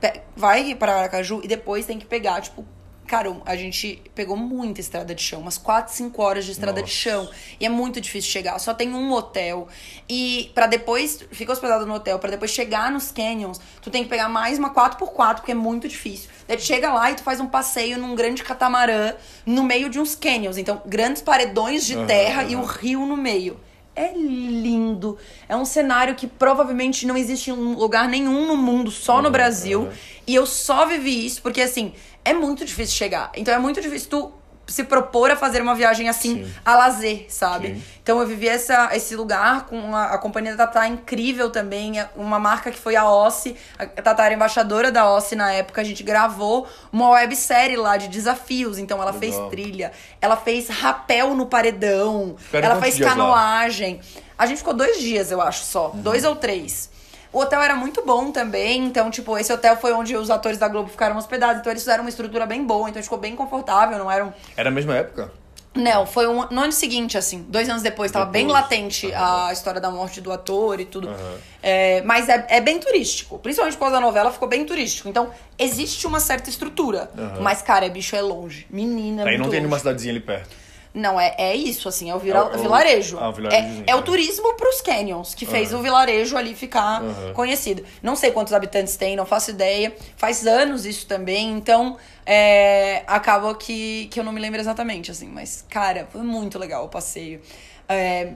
Pe- Vai para Aracaju e depois tem que pegar, tipo, cara, a gente pegou muita estrada de chão, umas 4, 5 horas de estrada de Nossa. chão. E é muito difícil chegar. Só tem um hotel. E pra depois, fica hospedado no hotel, pra depois chegar nos canyons, tu tem que pegar mais uma 4x4, porque é muito difícil. Daí tu chega lá e tu faz um passeio num grande catamarã no meio de uns canyons. Então, grandes paredões de terra e o aham. rio no meio. É lindo. É um cenário que provavelmente não existe em um lugar nenhum no mundo, só no Uhum, Brasil. uhum. E eu só vivi isso porque, assim, é muito difícil chegar. Então é muito difícil tu se propor a fazer uma viagem assim, Sim. a lazer, sabe? Sim. Então eu vivi essa, esse lugar com a, a companhia da Tatá incrível também, é uma marca que foi a Ossi, a Tatá era embaixadora da Ossi na época, a gente gravou uma websérie lá de desafios, então ela Legal. fez trilha, ela fez rapel no paredão, ela fez dias lá? canoagem. A gente ficou dois dias, eu acho, só, Uhum. dois ou três. O hotel era muito bom também, então, tipo, esse hotel foi onde os atores da Globo ficaram hospedados, então eles fizeram uma estrutura bem boa, então ficou bem confortável, não era um... Era a mesma época? Não, foi um, no ano seguinte, assim, dois anos depois, tava bem Depois. latente Aham. a história da morte do ator e tudo. Aham. É, mas é, é bem turístico, principalmente por causa da novela, ficou bem turístico. Então, existe uma certa estrutura, Aham. mas, cara, é bicho é longe. Menina, é Aí não tem longe. nenhuma cidadezinha ali perto. Não, é, é isso, assim, é o, vira- É o- vilarejo. Ah, o é, é o é. turismo pros canyons, que fez Aham. o vilarejo ali ficar Aham. conhecido. Não sei quantos habitantes tem, não faço ideia. Faz anos isso também, então é, acaba que, que eu não me lembro exatamente, assim. Mas, cara, foi muito legal o passeio. É,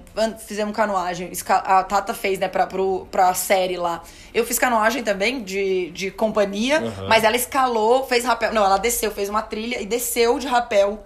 fizemos canoagem, a Tata fez, né, pra, pro, pra série lá. Eu fiz canoagem também, de, de companhia, Aham. mas ela escalou, fez rapel. Não, ela desceu, fez uma trilha e desceu de rapel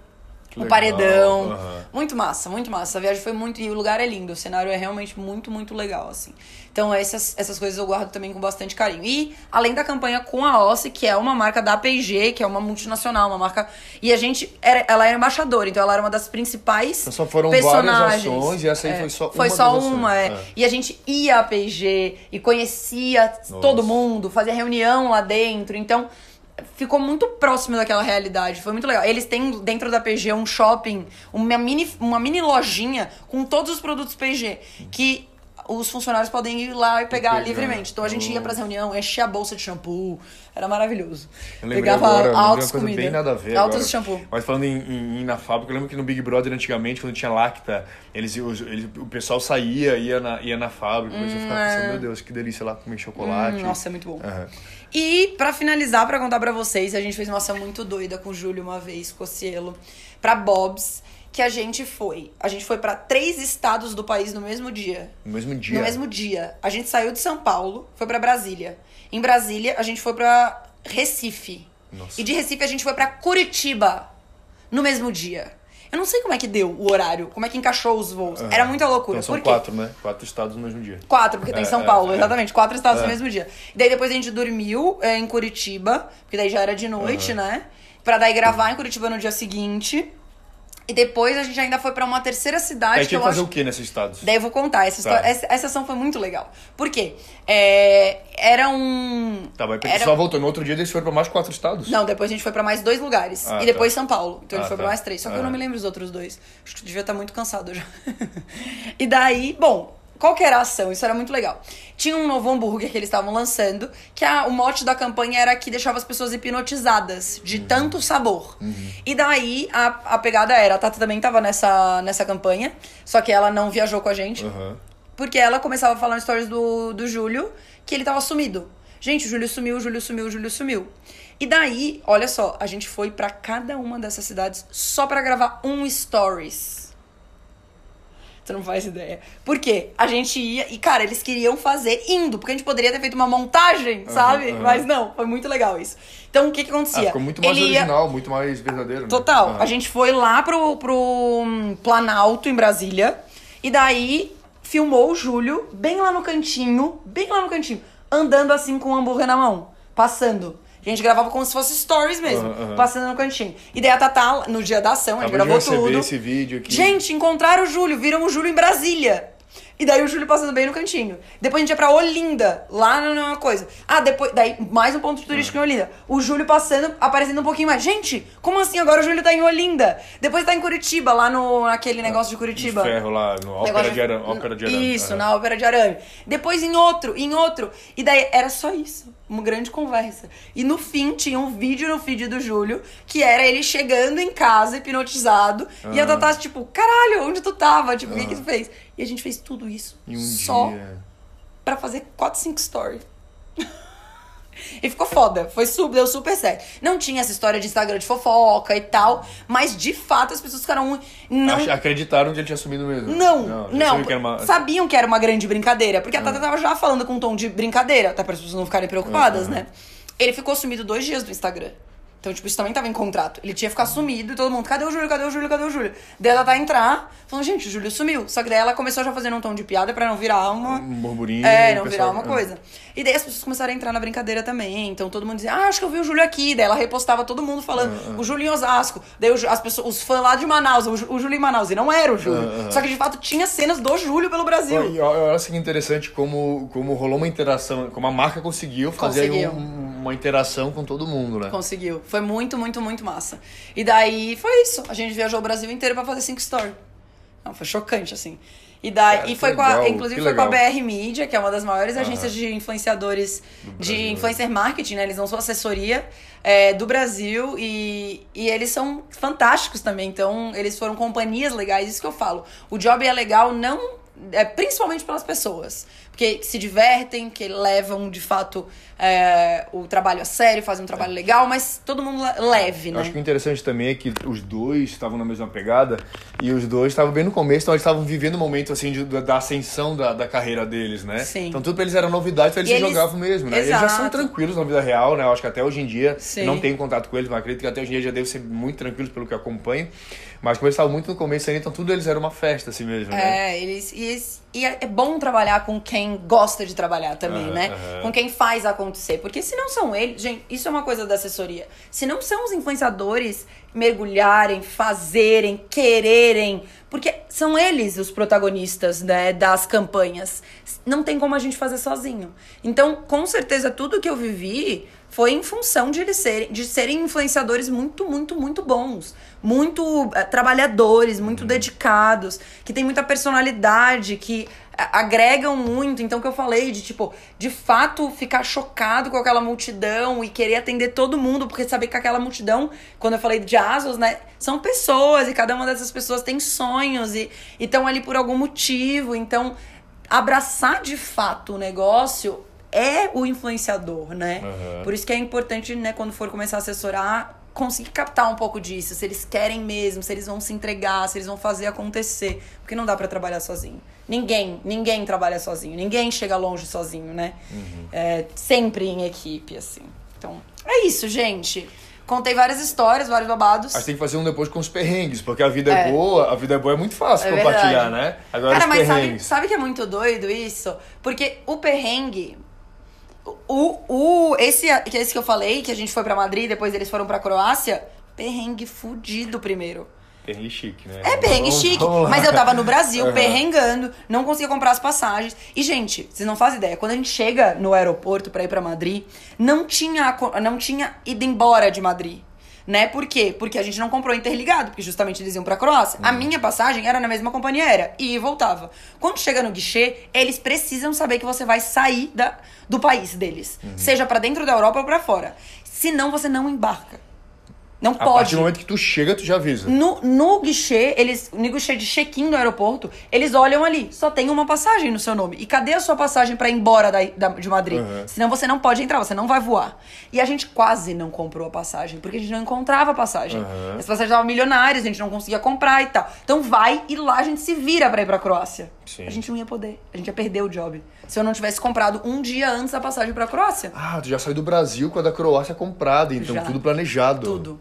Que o legal, paredão. aham. Muito massa, muito massa. A viagem foi muito. E o lugar é lindo. O cenário é realmente muito, muito legal, assim. Então, essas, essas coisas eu guardo também com bastante carinho. E, além da campanha com a Ossi, que é uma marca da P&G, que é uma multinacional, uma marca. E a gente. Era, ela era embaixadora, então ela era uma das principais. Então só foram personagens. várias ações e essa aí É, foi só Foi uma só das ações. uma, é. É. E a gente ia à P&G e conhecia todo mundo, fazia reunião lá dentro. Então, ficou muito próximo daquela realidade. Foi muito legal. Eles têm dentro da PG um shopping, uma mini, uma mini lojinha com todos os produtos PG. Que os funcionários podem ir lá e pegar livremente. Então a gente ia pras reuniões, enchia a bolsa de shampoo. Era maravilhoso. Eu Pegava agora, altos comida. bem nada a ver Altos shampoo. Mas falando em, em, em na fábrica, eu lembro que no Big Brother antigamente, quando tinha Lacta, eles, os- eles- o pessoal saía, ia na, ia na fábrica, mas eu ficava pensando, meu Deus, que delícia lá comer chocolate. Hum, nossa, é muito bom. Aham. E pra finalizar, pra contar pra vocês, a gente fez uma ação muito doida com o Júlio uma vez, Cocielo, pra Bob's, que a gente foi. A gente foi pra três estados do país no mesmo dia. No mesmo dia. No mesmo dia. A gente saiu de São Paulo, foi pra Brasília. Em Brasília, a gente foi pra Recife. Nossa. E de Recife a gente foi pra Curitiba no mesmo dia. Eu não sei como é que deu o horário, como é que encaixou os voos. Aham. Era muita loucura. Então são Por quê? quatro, né? Quatro estados no mesmo dia. Quatro, porque tem É, São é, Paulo, é. exatamente. Quatro estados É. no mesmo dia. E daí depois a gente dormiu é, em Curitiba, porque daí já era de noite, né? Pra daí gravar em Curitiba no dia seguinte. E depois a gente ainda foi pra uma terceira cidade Aí que tinha eu que fazer acho... o que nesses estados? Daí eu vou contar. Essa, história, Tá. essa, essa ação foi muito legal. Por quê? É, era um... Tá, mas era- pessoal voltou no outro dia, eles foram pra mais quatro estados? Não, depois a gente foi pra mais dois lugares. Ah, e depois tá. São Paulo. Então a gente Ah, foi pra tá. mais três. Só que eu Ah. não me lembro os outros dois. Acho que devia estar muito cansado já. <laughs> e daí, bom, qual que era a ação? Isso era muito legal. Tinha um novo hambúrguer que eles estavam lançando, que a- o mote da campanha era que deixava as pessoas hipnotizadas de tanto sabor. E daí a, a pegada era, a Tata também tava nessa, nessa campanha, só que ela não viajou com a gente. Aham. Porque ela começava a falar stories do, do Júlio que ele tava sumido. Gente, o Júlio sumiu, o Júlio sumiu, o Júlio sumiu. E daí, olha só, a gente foi pra cada uma dessas cidades só pra gravar um stories. Você não faz ideia. Por quê? A gente ia e, cara, eles queriam fazer indo, porque a gente poderia ter feito uma montagem, sabe? aham. Mas não, foi muito legal isso. Então, o que que Ah, acontecia? ficou muito mais Ele ia- original, muito mais verdadeiro. né? Total. Ah. A gente foi lá pro, pro hum, Planalto, em Brasília. E daí filmou o Júlio bem lá no cantinho, bem lá no cantinho, andando assim com o hambúrguer na mão, passando. A gente gravava como se fosse stories mesmo, passando no cantinho. E daí a Tatá, no dia da ação, a gente Acabou gravou tudo. esse vídeo aqui. Gente, encontraram o Júlio, viram o Júlio em Brasília. E daí o Júlio passando bem no cantinho. Depois a gente ia pra Olinda, lá numa coisa. Ah, depois. Daí, mais um ponto turístico em Olinda. O Júlio passando, aparecendo um pouquinho mais. Gente, como assim? Agora o Júlio tá em Olinda. Depois tá em Curitiba, lá no naquele negócio de Curitiba. De ferro lá, no Ópera Negócio de Arame. Ópera de Arame. Isso, Aham. na ópera de arame. Depois em outro, em outro. E daí era só isso. Uma grande conversa. E no fim tinha um vídeo no feed do Júlio que era ele chegando em casa, hipnotizado. E a Ah. Tatá, tipo, caralho, onde tu tava? Tipo, o que, que tu fez? E a gente fez tudo isso um só dia. pra fazer 4, 5 stories. E ficou foda. Foi super, deu super certo. Não tinha essa história de Instagram de fofoca e tal, mas de fato as pessoas ficaram. Não, Ach- Acreditaram que ele tinha sumido mesmo. não, não. sabia que uma- Ah. Sabiam que era uma grande brincadeira, porque a Tata tava já falando com um tom de brincadeira, até para as pessoas não ficarem preocupadas, Uhum. né? Ele ficou sumido dois dias do Instagram. Então, tipo, isso também tava em contrato. Ele tinha que ficar sumido e todo mundo, cadê o Júlio, cadê o Júlio, cadê o Júlio? Daí ela tá entrar, falando, gente, o Júlio sumiu. Só que daí ela começou já fazendo um tom de piada pra não virar uma. Um burburinho. É, não virar pessoal- uma coisa. E daí as pessoas começaram a entrar na brincadeira também. Então todo mundo dizia, ah, acho que eu vi o Júlio aqui. Daí ela repostava todo mundo falando, Ah, o Júlio em Osasco. Daí as pessoas, os fãs lá de Manaus, o, Júlio em Manaus. E não era o Júlio. Ah, ah. Só que de fato tinha cenas do Júlio pelo Brasil. E olha assim interessante como, como rolou uma interação, como a marca conseguiu fazer aí Conseguiu. um- uma interação com todo mundo, né? Conseguiu. Foi muito, muito, muito massa. E daí foi isso. A gente viajou o Brasil inteiro pra fazer cinco stories. Não, foi chocante, assim. E daí, Cara, e foi com a, legal, inclusive foi com a legal. BR Media, que é uma das maiores agências de influenciadores, de né? influencer marketing, né? Eles não são assessoria é, do Brasil e, e eles são fantásticos também. Então, eles foram companhias legais, isso que eu falo. O job é legal não é, principalmente pelas pessoas. Porque se divertem, que levam de fato é, o trabalho a sério, fazem um trabalho legal, mas todo mundo le- leve, Eu né? acho que o interessante também é que os dois estavam na mesma pegada e os dois estavam bem no começo, então eles estavam vivendo um momento assim de- da ascensão da, da carreira deles, né? Sim. Então tudo pra eles era novidade, então eles eles- jogavam mesmo, né? Eles já são Exato. tranquilos na vida real, né? Eu acho que até hoje em dia, Sim. eu não tenho contato com eles, mas acredito que até hoje em dia já devem ser muito tranquilos pelo que eu acompanho. Mas como eles estavam muito no começo então tudo eles era uma festa assim mesmo, né? É, eles, e, eles- e é é bom trabalhar com quem gosta de trabalhar também, Aham, né? aham. Com quem faz acontecer. Porque se não são eles, gente, isso é uma coisa da assessoria. Se não são os influenciadores mergulharem, fazerem, quererem. Porque são eles os protagonistas, né, das campanhas. Não tem como a gente fazer sozinho. Então, com certeza, tudo que eu vivi foi em função de eles serem, de serem influenciadores muito, muito, muito bons. Muito eh, trabalhadores, muito dedicados, que têm muita personalidade, que a- agregam muito. Então, o que eu falei de, tipo, de fato ficar chocado com aquela multidão e querer atender todo mundo, porque saber que aquela multidão, quando eu falei de Asos, né, são pessoas e cada uma dessas pessoas tem sonhos e estão ali por algum motivo. Então, abraçar de fato o negócio é o influenciador, né? Aham. Por isso que é importante, né, quando for começar a assessorar, conseguir captar um pouco disso, se eles querem mesmo, se eles vão se entregar, se eles vão fazer acontecer, porque não dá pra trabalhar sozinho. Ninguém, ninguém trabalha sozinho, ninguém chega longe sozinho, né? É, sempre em equipe, assim. Então, é isso, gente. Contei várias histórias, vários babados. Mas tem que fazer um depois com os perrengues, porque a vida é, É. boa, a vida é boa é muito fácil É compartilhar, verdade. né? Agora Cara, os mas sabe, perrengues. sabe que é muito doido isso? Porque o perrengue. O, o, esse, que é esse que eu falei, que a gente foi pra Madrid, depois eles foram pra Croácia, perrengue fudido primeiro. Perrengue chique, né? É perrengue Vamos- chique, vamos mas eu tava no Brasil, <laughs> Aham. perrengando, não conseguia comprar as passagens. E, gente, vocês não fazem ideia, quando a gente chega no aeroporto pra ir pra Madrid, não tinha, não tinha ido embora de Madrid. Né? Por quê? Porque a gente não comprou interligado, porque justamente eles iam pra Croácia. Uhum. A minha passagem era na mesma companhia aérea, e voltava. Quando chega no guichê, eles precisam saber que você vai sair da, do país deles. Uhum. Seja pra dentro da Europa ou pra fora. Senão você não embarca. Não A pode. partir do momento que tu chega, tu já avisa. No, no guichê, eles, no guichê de check-in no aeroporto, eles olham ali, só tem uma passagem no seu nome. E cadê a sua passagem pra ir embora da, da- de Madrid? Uhum. Senão você não pode entrar, você não vai voar. E a gente quase não comprou a passagem, porque a gente não encontrava a passagem. Uhum. As passagens estavam milionárias, a gente não conseguia comprar e tal. Então vai e lá a gente se vira pra ir pra Croácia. Sim. A gente não ia poder, a gente ia perder o job. Se eu não tivesse comprado um dia antes a passagem pra Croácia. Ah, tu já saiu do Brasil com a da Croácia comprada, então Já. tudo planejado. Tudo.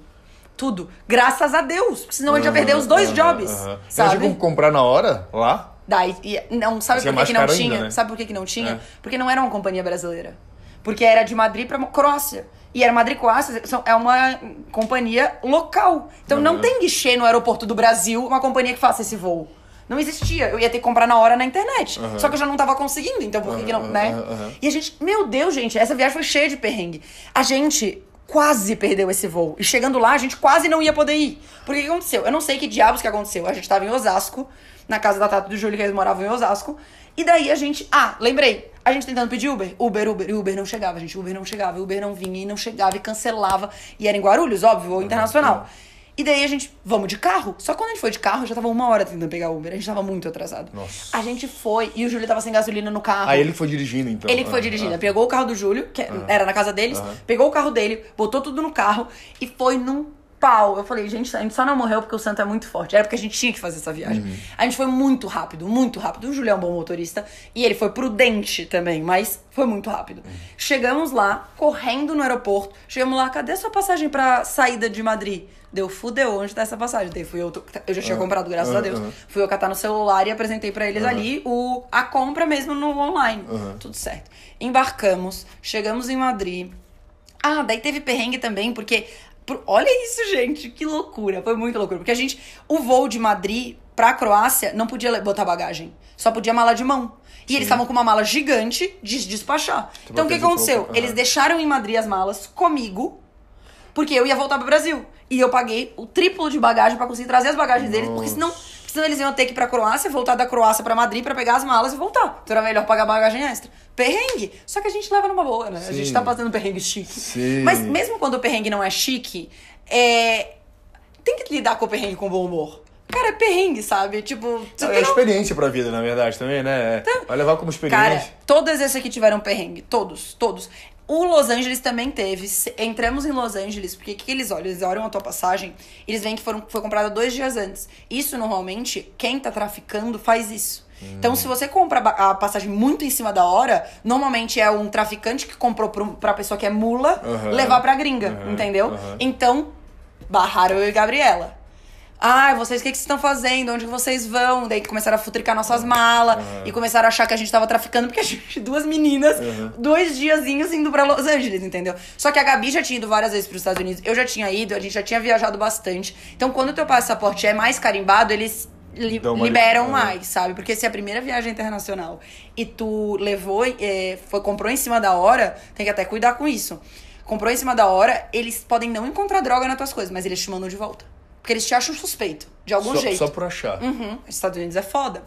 Tudo. Graças a Deus. porque Senão a gente ia perder os dois jobs. Sabe? tinha como comprar na hora, lá? Daí, e- não, sabe Mas é por que, mais que não caro tinha? ainda, né? Sabe por que, que não tinha? É. Porque não era uma companhia brasileira. Porque era de Madrid pra Croácia. E era Madrid Croácia, é uma companhia local. Então não Uhum. tem guichê no aeroporto do Brasil, uma companhia que faça esse voo. Não existia. Eu ia ter que comprar na hora na internet. Só que eu já não tava conseguindo, então por que, que não, Uhum, né? uhum, uhum. E a gente, meu Deus, gente, essa viagem foi cheia de perrengue. A gente quase perdeu esse voo. E chegando lá, a gente quase não ia poder ir. Por que que aconteceu? Eu não sei que diabos que aconteceu. A gente tava em Osasco, na casa da Tata e do Júlio, que eles moravam em Osasco. E daí a gente. Ah, lembrei. A gente tentando pedir Uber. Uber, Uber, e Uber não chegava, gente. Uber não chegava, Uber não vinha e não chegava e cancelava. E era em Guarulhos, óbvio, ou internacional. E daí a gente, vamos de carro? Só quando a gente foi de carro, já tava uma hora tentando pegar Uber. A gente tava muito atrasado. Nossa. A gente foi e o Júlio tava sem gasolina no carro. Ah, ele foi dirigindo, então. Ele que foi Ah, dirigindo. ah. Pegou o carro do Júlio, que era na casa deles, pegou o carro dele, botou tudo no carro e foi num pau. Eu falei, gente, a gente só não morreu porque o santo é muito forte. Era porque a gente tinha que fazer essa viagem. Uhum. A gente foi muito rápido, muito rápido. O Júlio é um bom motorista e ele foi prudente também, mas foi muito rápido. Uhum. Chegamos lá, correndo no aeroporto. Chegamos lá, cadê a sua passagem pra saída de Madrid? Deu, fudeu, onde tá essa passagem? Daí fui eu, eu já tinha comprado, graças a ah, Deus. ah. Fui eu catar no celular e apresentei pra eles ali o, a compra mesmo no online. Tudo certo. Embarcamos, chegamos em Madrid. Ah, daí teve perrengue também, porque. por- olha isso, gente, que loucura. Foi muito loucura. Porque a gente. O voo de Madrid pra Croácia não podia botar bagagem. Só podia mala de mão. E eles estavam com uma mala gigante de despachar. então o que aconteceu? pouco, Eles deixaram em Madrid as malas comigo. Porque eu ia voltar pro Brasil. E eu paguei o triplo de bagagem pra conseguir trazer as bagagens deles, porque senão, senão eles iam ter que ir pra Croácia, voltar da Croácia pra Madrid pra pegar as malas e voltar. Então era melhor pagar bagagem extra. Perrengue. Só que a gente leva numa boa, né? A gente Sim. tá fazendo perrengue chique. Sim. Mas mesmo quando o perrengue não é chique, é... tem que lidar com o perrengue com bom humor. Cara, é perrengue, sabe? Tipo, É tem um- experiência pra vida, na verdade, também, né? Vai levar como experiência. Cara, todos esses aqui tiveram perrengue. Todos, todos. O Los Angeles também teve. Entramos em Los Angeles, porque o que, eles olham? Eles olham a tua passagem, eles veem que foram, foi comprada dois dias antes. Isso, normalmente, quem tá traficando faz isso. Então, se você compra a passagem muito em cima da hora, normalmente é um traficante que comprou pra, pessoa que é mula levar pra gringa, entendeu? Então, barraram eu e Gabriela. Ah, vocês o que, que vocês estão fazendo? Onde que vocês vão? Daí começaram a futricar nossas malas e começaram a achar que a gente tava traficando, porque a gente, <laughs> duas meninas, dois diazinhos indo pra Los Angeles, entendeu? Só que a Gabi já tinha ido várias vezes pros Estados Unidos, eu já tinha ido, a gente já tinha viajado bastante. Então, quando o teu passaporte é mais carimbado, eles li- liberam Uhum. mais, sabe? Porque se é a primeira viagem internacional e tu levou, é, foi, comprou em cima da hora, tem que até cuidar com isso. Comprou em cima da hora, eles podem não encontrar droga nas tuas coisas, mas eles te mandam de volta. Porque eles te acham suspeito, de algum só, jeito. só por achar. Uhum, os Estados Unidos é foda.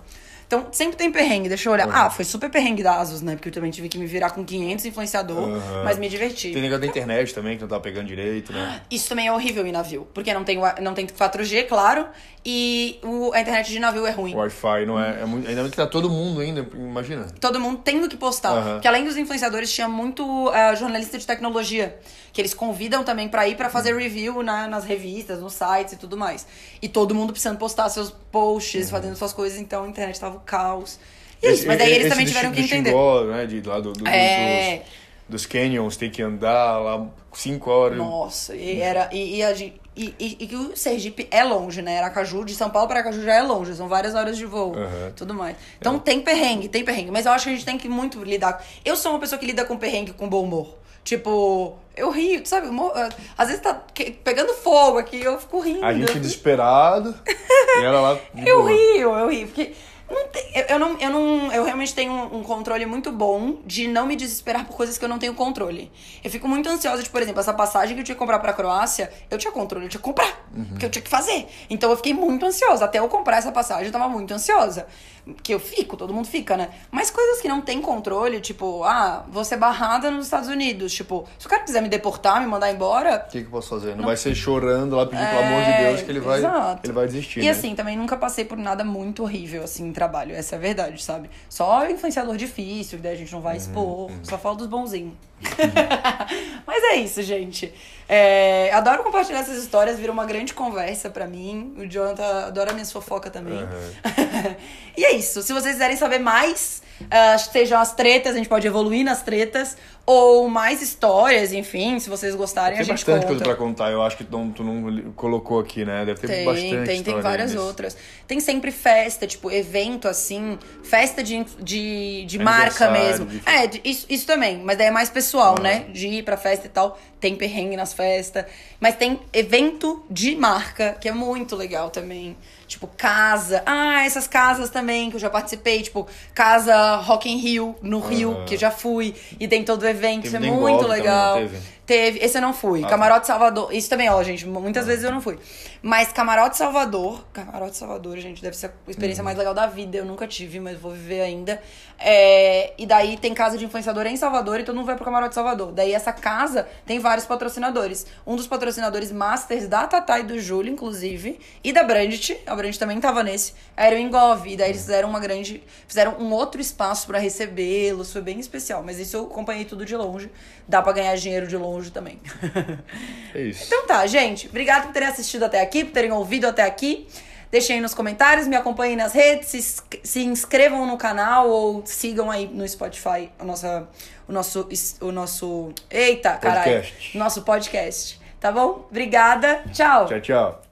Então, sempre tem perrengue, deixa eu olhar. Uhum. Ah, foi super perrengue da Asus, né? Porque eu também tive que me virar com 500 influenciador, Uhum. mas me diverti. Tem negócio da internet também, que não tá pegando direito, né? Isso também é horrível em navio, porque não tem, não tem 4G, claro, e o- a internet de navio é ruim. O Wi-Fi não é, é muito, ainda que tá todo mundo ainda, imagina. todo mundo tendo que postar. Aham. Porque além dos influenciadores, tinha muito ah, jornalista de tecnologia. Que eles convidam também pra ir pra fazer review na- nas revistas, nos sites e tudo mais. E todo mundo precisando postar seus posts, fazendo suas coisas, então a internet tava o caos. E é isso, mas daí eles também do tiveram Chi- que do entender. Xingó, né? De, lá do, do- É. dos, dos canyons, tem que andar lá cinco horas. Nossa, e era. E, e a gente. E, e, e que o Sergipe é longe, né? Aracaju, de São Paulo para Aracaju já é longe, são várias horas de voo, Aham. tudo mais. Então tem perrengue, tem perrengue, mas eu acho que a gente tem que muito lidar. Eu sou uma pessoa que lida com perrengue com bom humor. Tipo, eu rio, sabe? Às vezes tá pegando fogo aqui, eu fico rindo. A gente desesperado e ela lá. Eu rio, eu rio, porque Não tem- eu, não, eu não. Eu realmente tenho um, controle muito bom de não me desesperar por coisas que eu não tenho controle. Eu fico muito ansiosa de, por exemplo, essa passagem que eu tinha que comprar pra Croácia, eu tinha controle, eu tinha que comprar. Porque eu tinha que fazer. Então eu fiquei muito ansiosa. Até eu comprar essa passagem, eu tava muito ansiosa. Que eu fico, todo mundo fica, né? Mas coisas que não tem controle, tipo, ah, vou ser barrada nos Estados Unidos. Tipo, se o cara quiser me deportar, me mandar embora, O que, que eu posso fazer? Não, vai ser chorando lá pedindo pelo amor de É, Deus que ele vai, exato. ele vai desistir. E né? assim, também nunca passei por nada muito horrível, assim, em trabalho. Essa é a verdade, sabe? Só influenciador difícil, que daí a gente não vai expor. Só fala dos bonzinhos. <laughs> Mas é isso, gente. É, adoro compartilhar essas histórias, vira uma grande conversa pra mim. O Jonathan adora minhas fofocas também. <laughs> e é isso. Se vocês quiserem saber mais, ah, sejam as tretas, a gente pode evoluir nas tretas. Ou mais histórias, enfim, se vocês gostarem, Tem a gente bastante conta. coisa pra contar, eu acho que tu não, tu não colocou aqui, né? Deve ter Tem, bastante tem, tem várias disso. outras. Tem sempre festa, tipo, evento assim, festa de, de, de marca mesmo. de- É, isso, isso também, mas daí é mais pessoal, Ah. né? De ir pra festa e tal. Tem perrengue nas festas. Mas tem evento de marca, que é muito legal também. Tipo, casa. Ah, essas casas também que eu já participei. Tipo, casa Rock in Rio, no Rio, Aham. que eu já fui. E tem todo o evento. Isso é muito legal. Teve? Esse eu não fui. Ah, tá. Camarote Salvador. Isso também, ó, gente. Muitas vezes eu não fui. Mas Camarote Salvador. Camarote Salvador, gente, deve ser a experiência Uhum. mais legal da vida. Eu nunca tive, mas vou viver ainda. É, e daí tem casa de influenciador em Salvador e todo mundo vai pro Camarote Salvador. Daí essa casa tem vários patrocinadores. Um dos patrocinadores masters da Tatá e do Júlio, inclusive, e da Brandit. A Brandit também tava nesse. Era o Engov. E daí eles fizeram uma grande. Fizeram um outro espaço pra recebê-los. Foi bem especial. Mas isso eu acompanhei tudo de longe. Dá pra ganhar dinheiro de longe também. <laughs> É isso. Então tá, gente. Obrigada por terem assistido até aqui, por terem ouvido até aqui. Deixem aí nos comentários, me acompanhem nas redes, se, se inscrevam no canal ou sigam aí no Spotify a nossa, o nosso. O nosso. Eita, caralho. Podcast. Nosso podcast. Tá bom? Obrigada. Tchau. Tchau, tchau.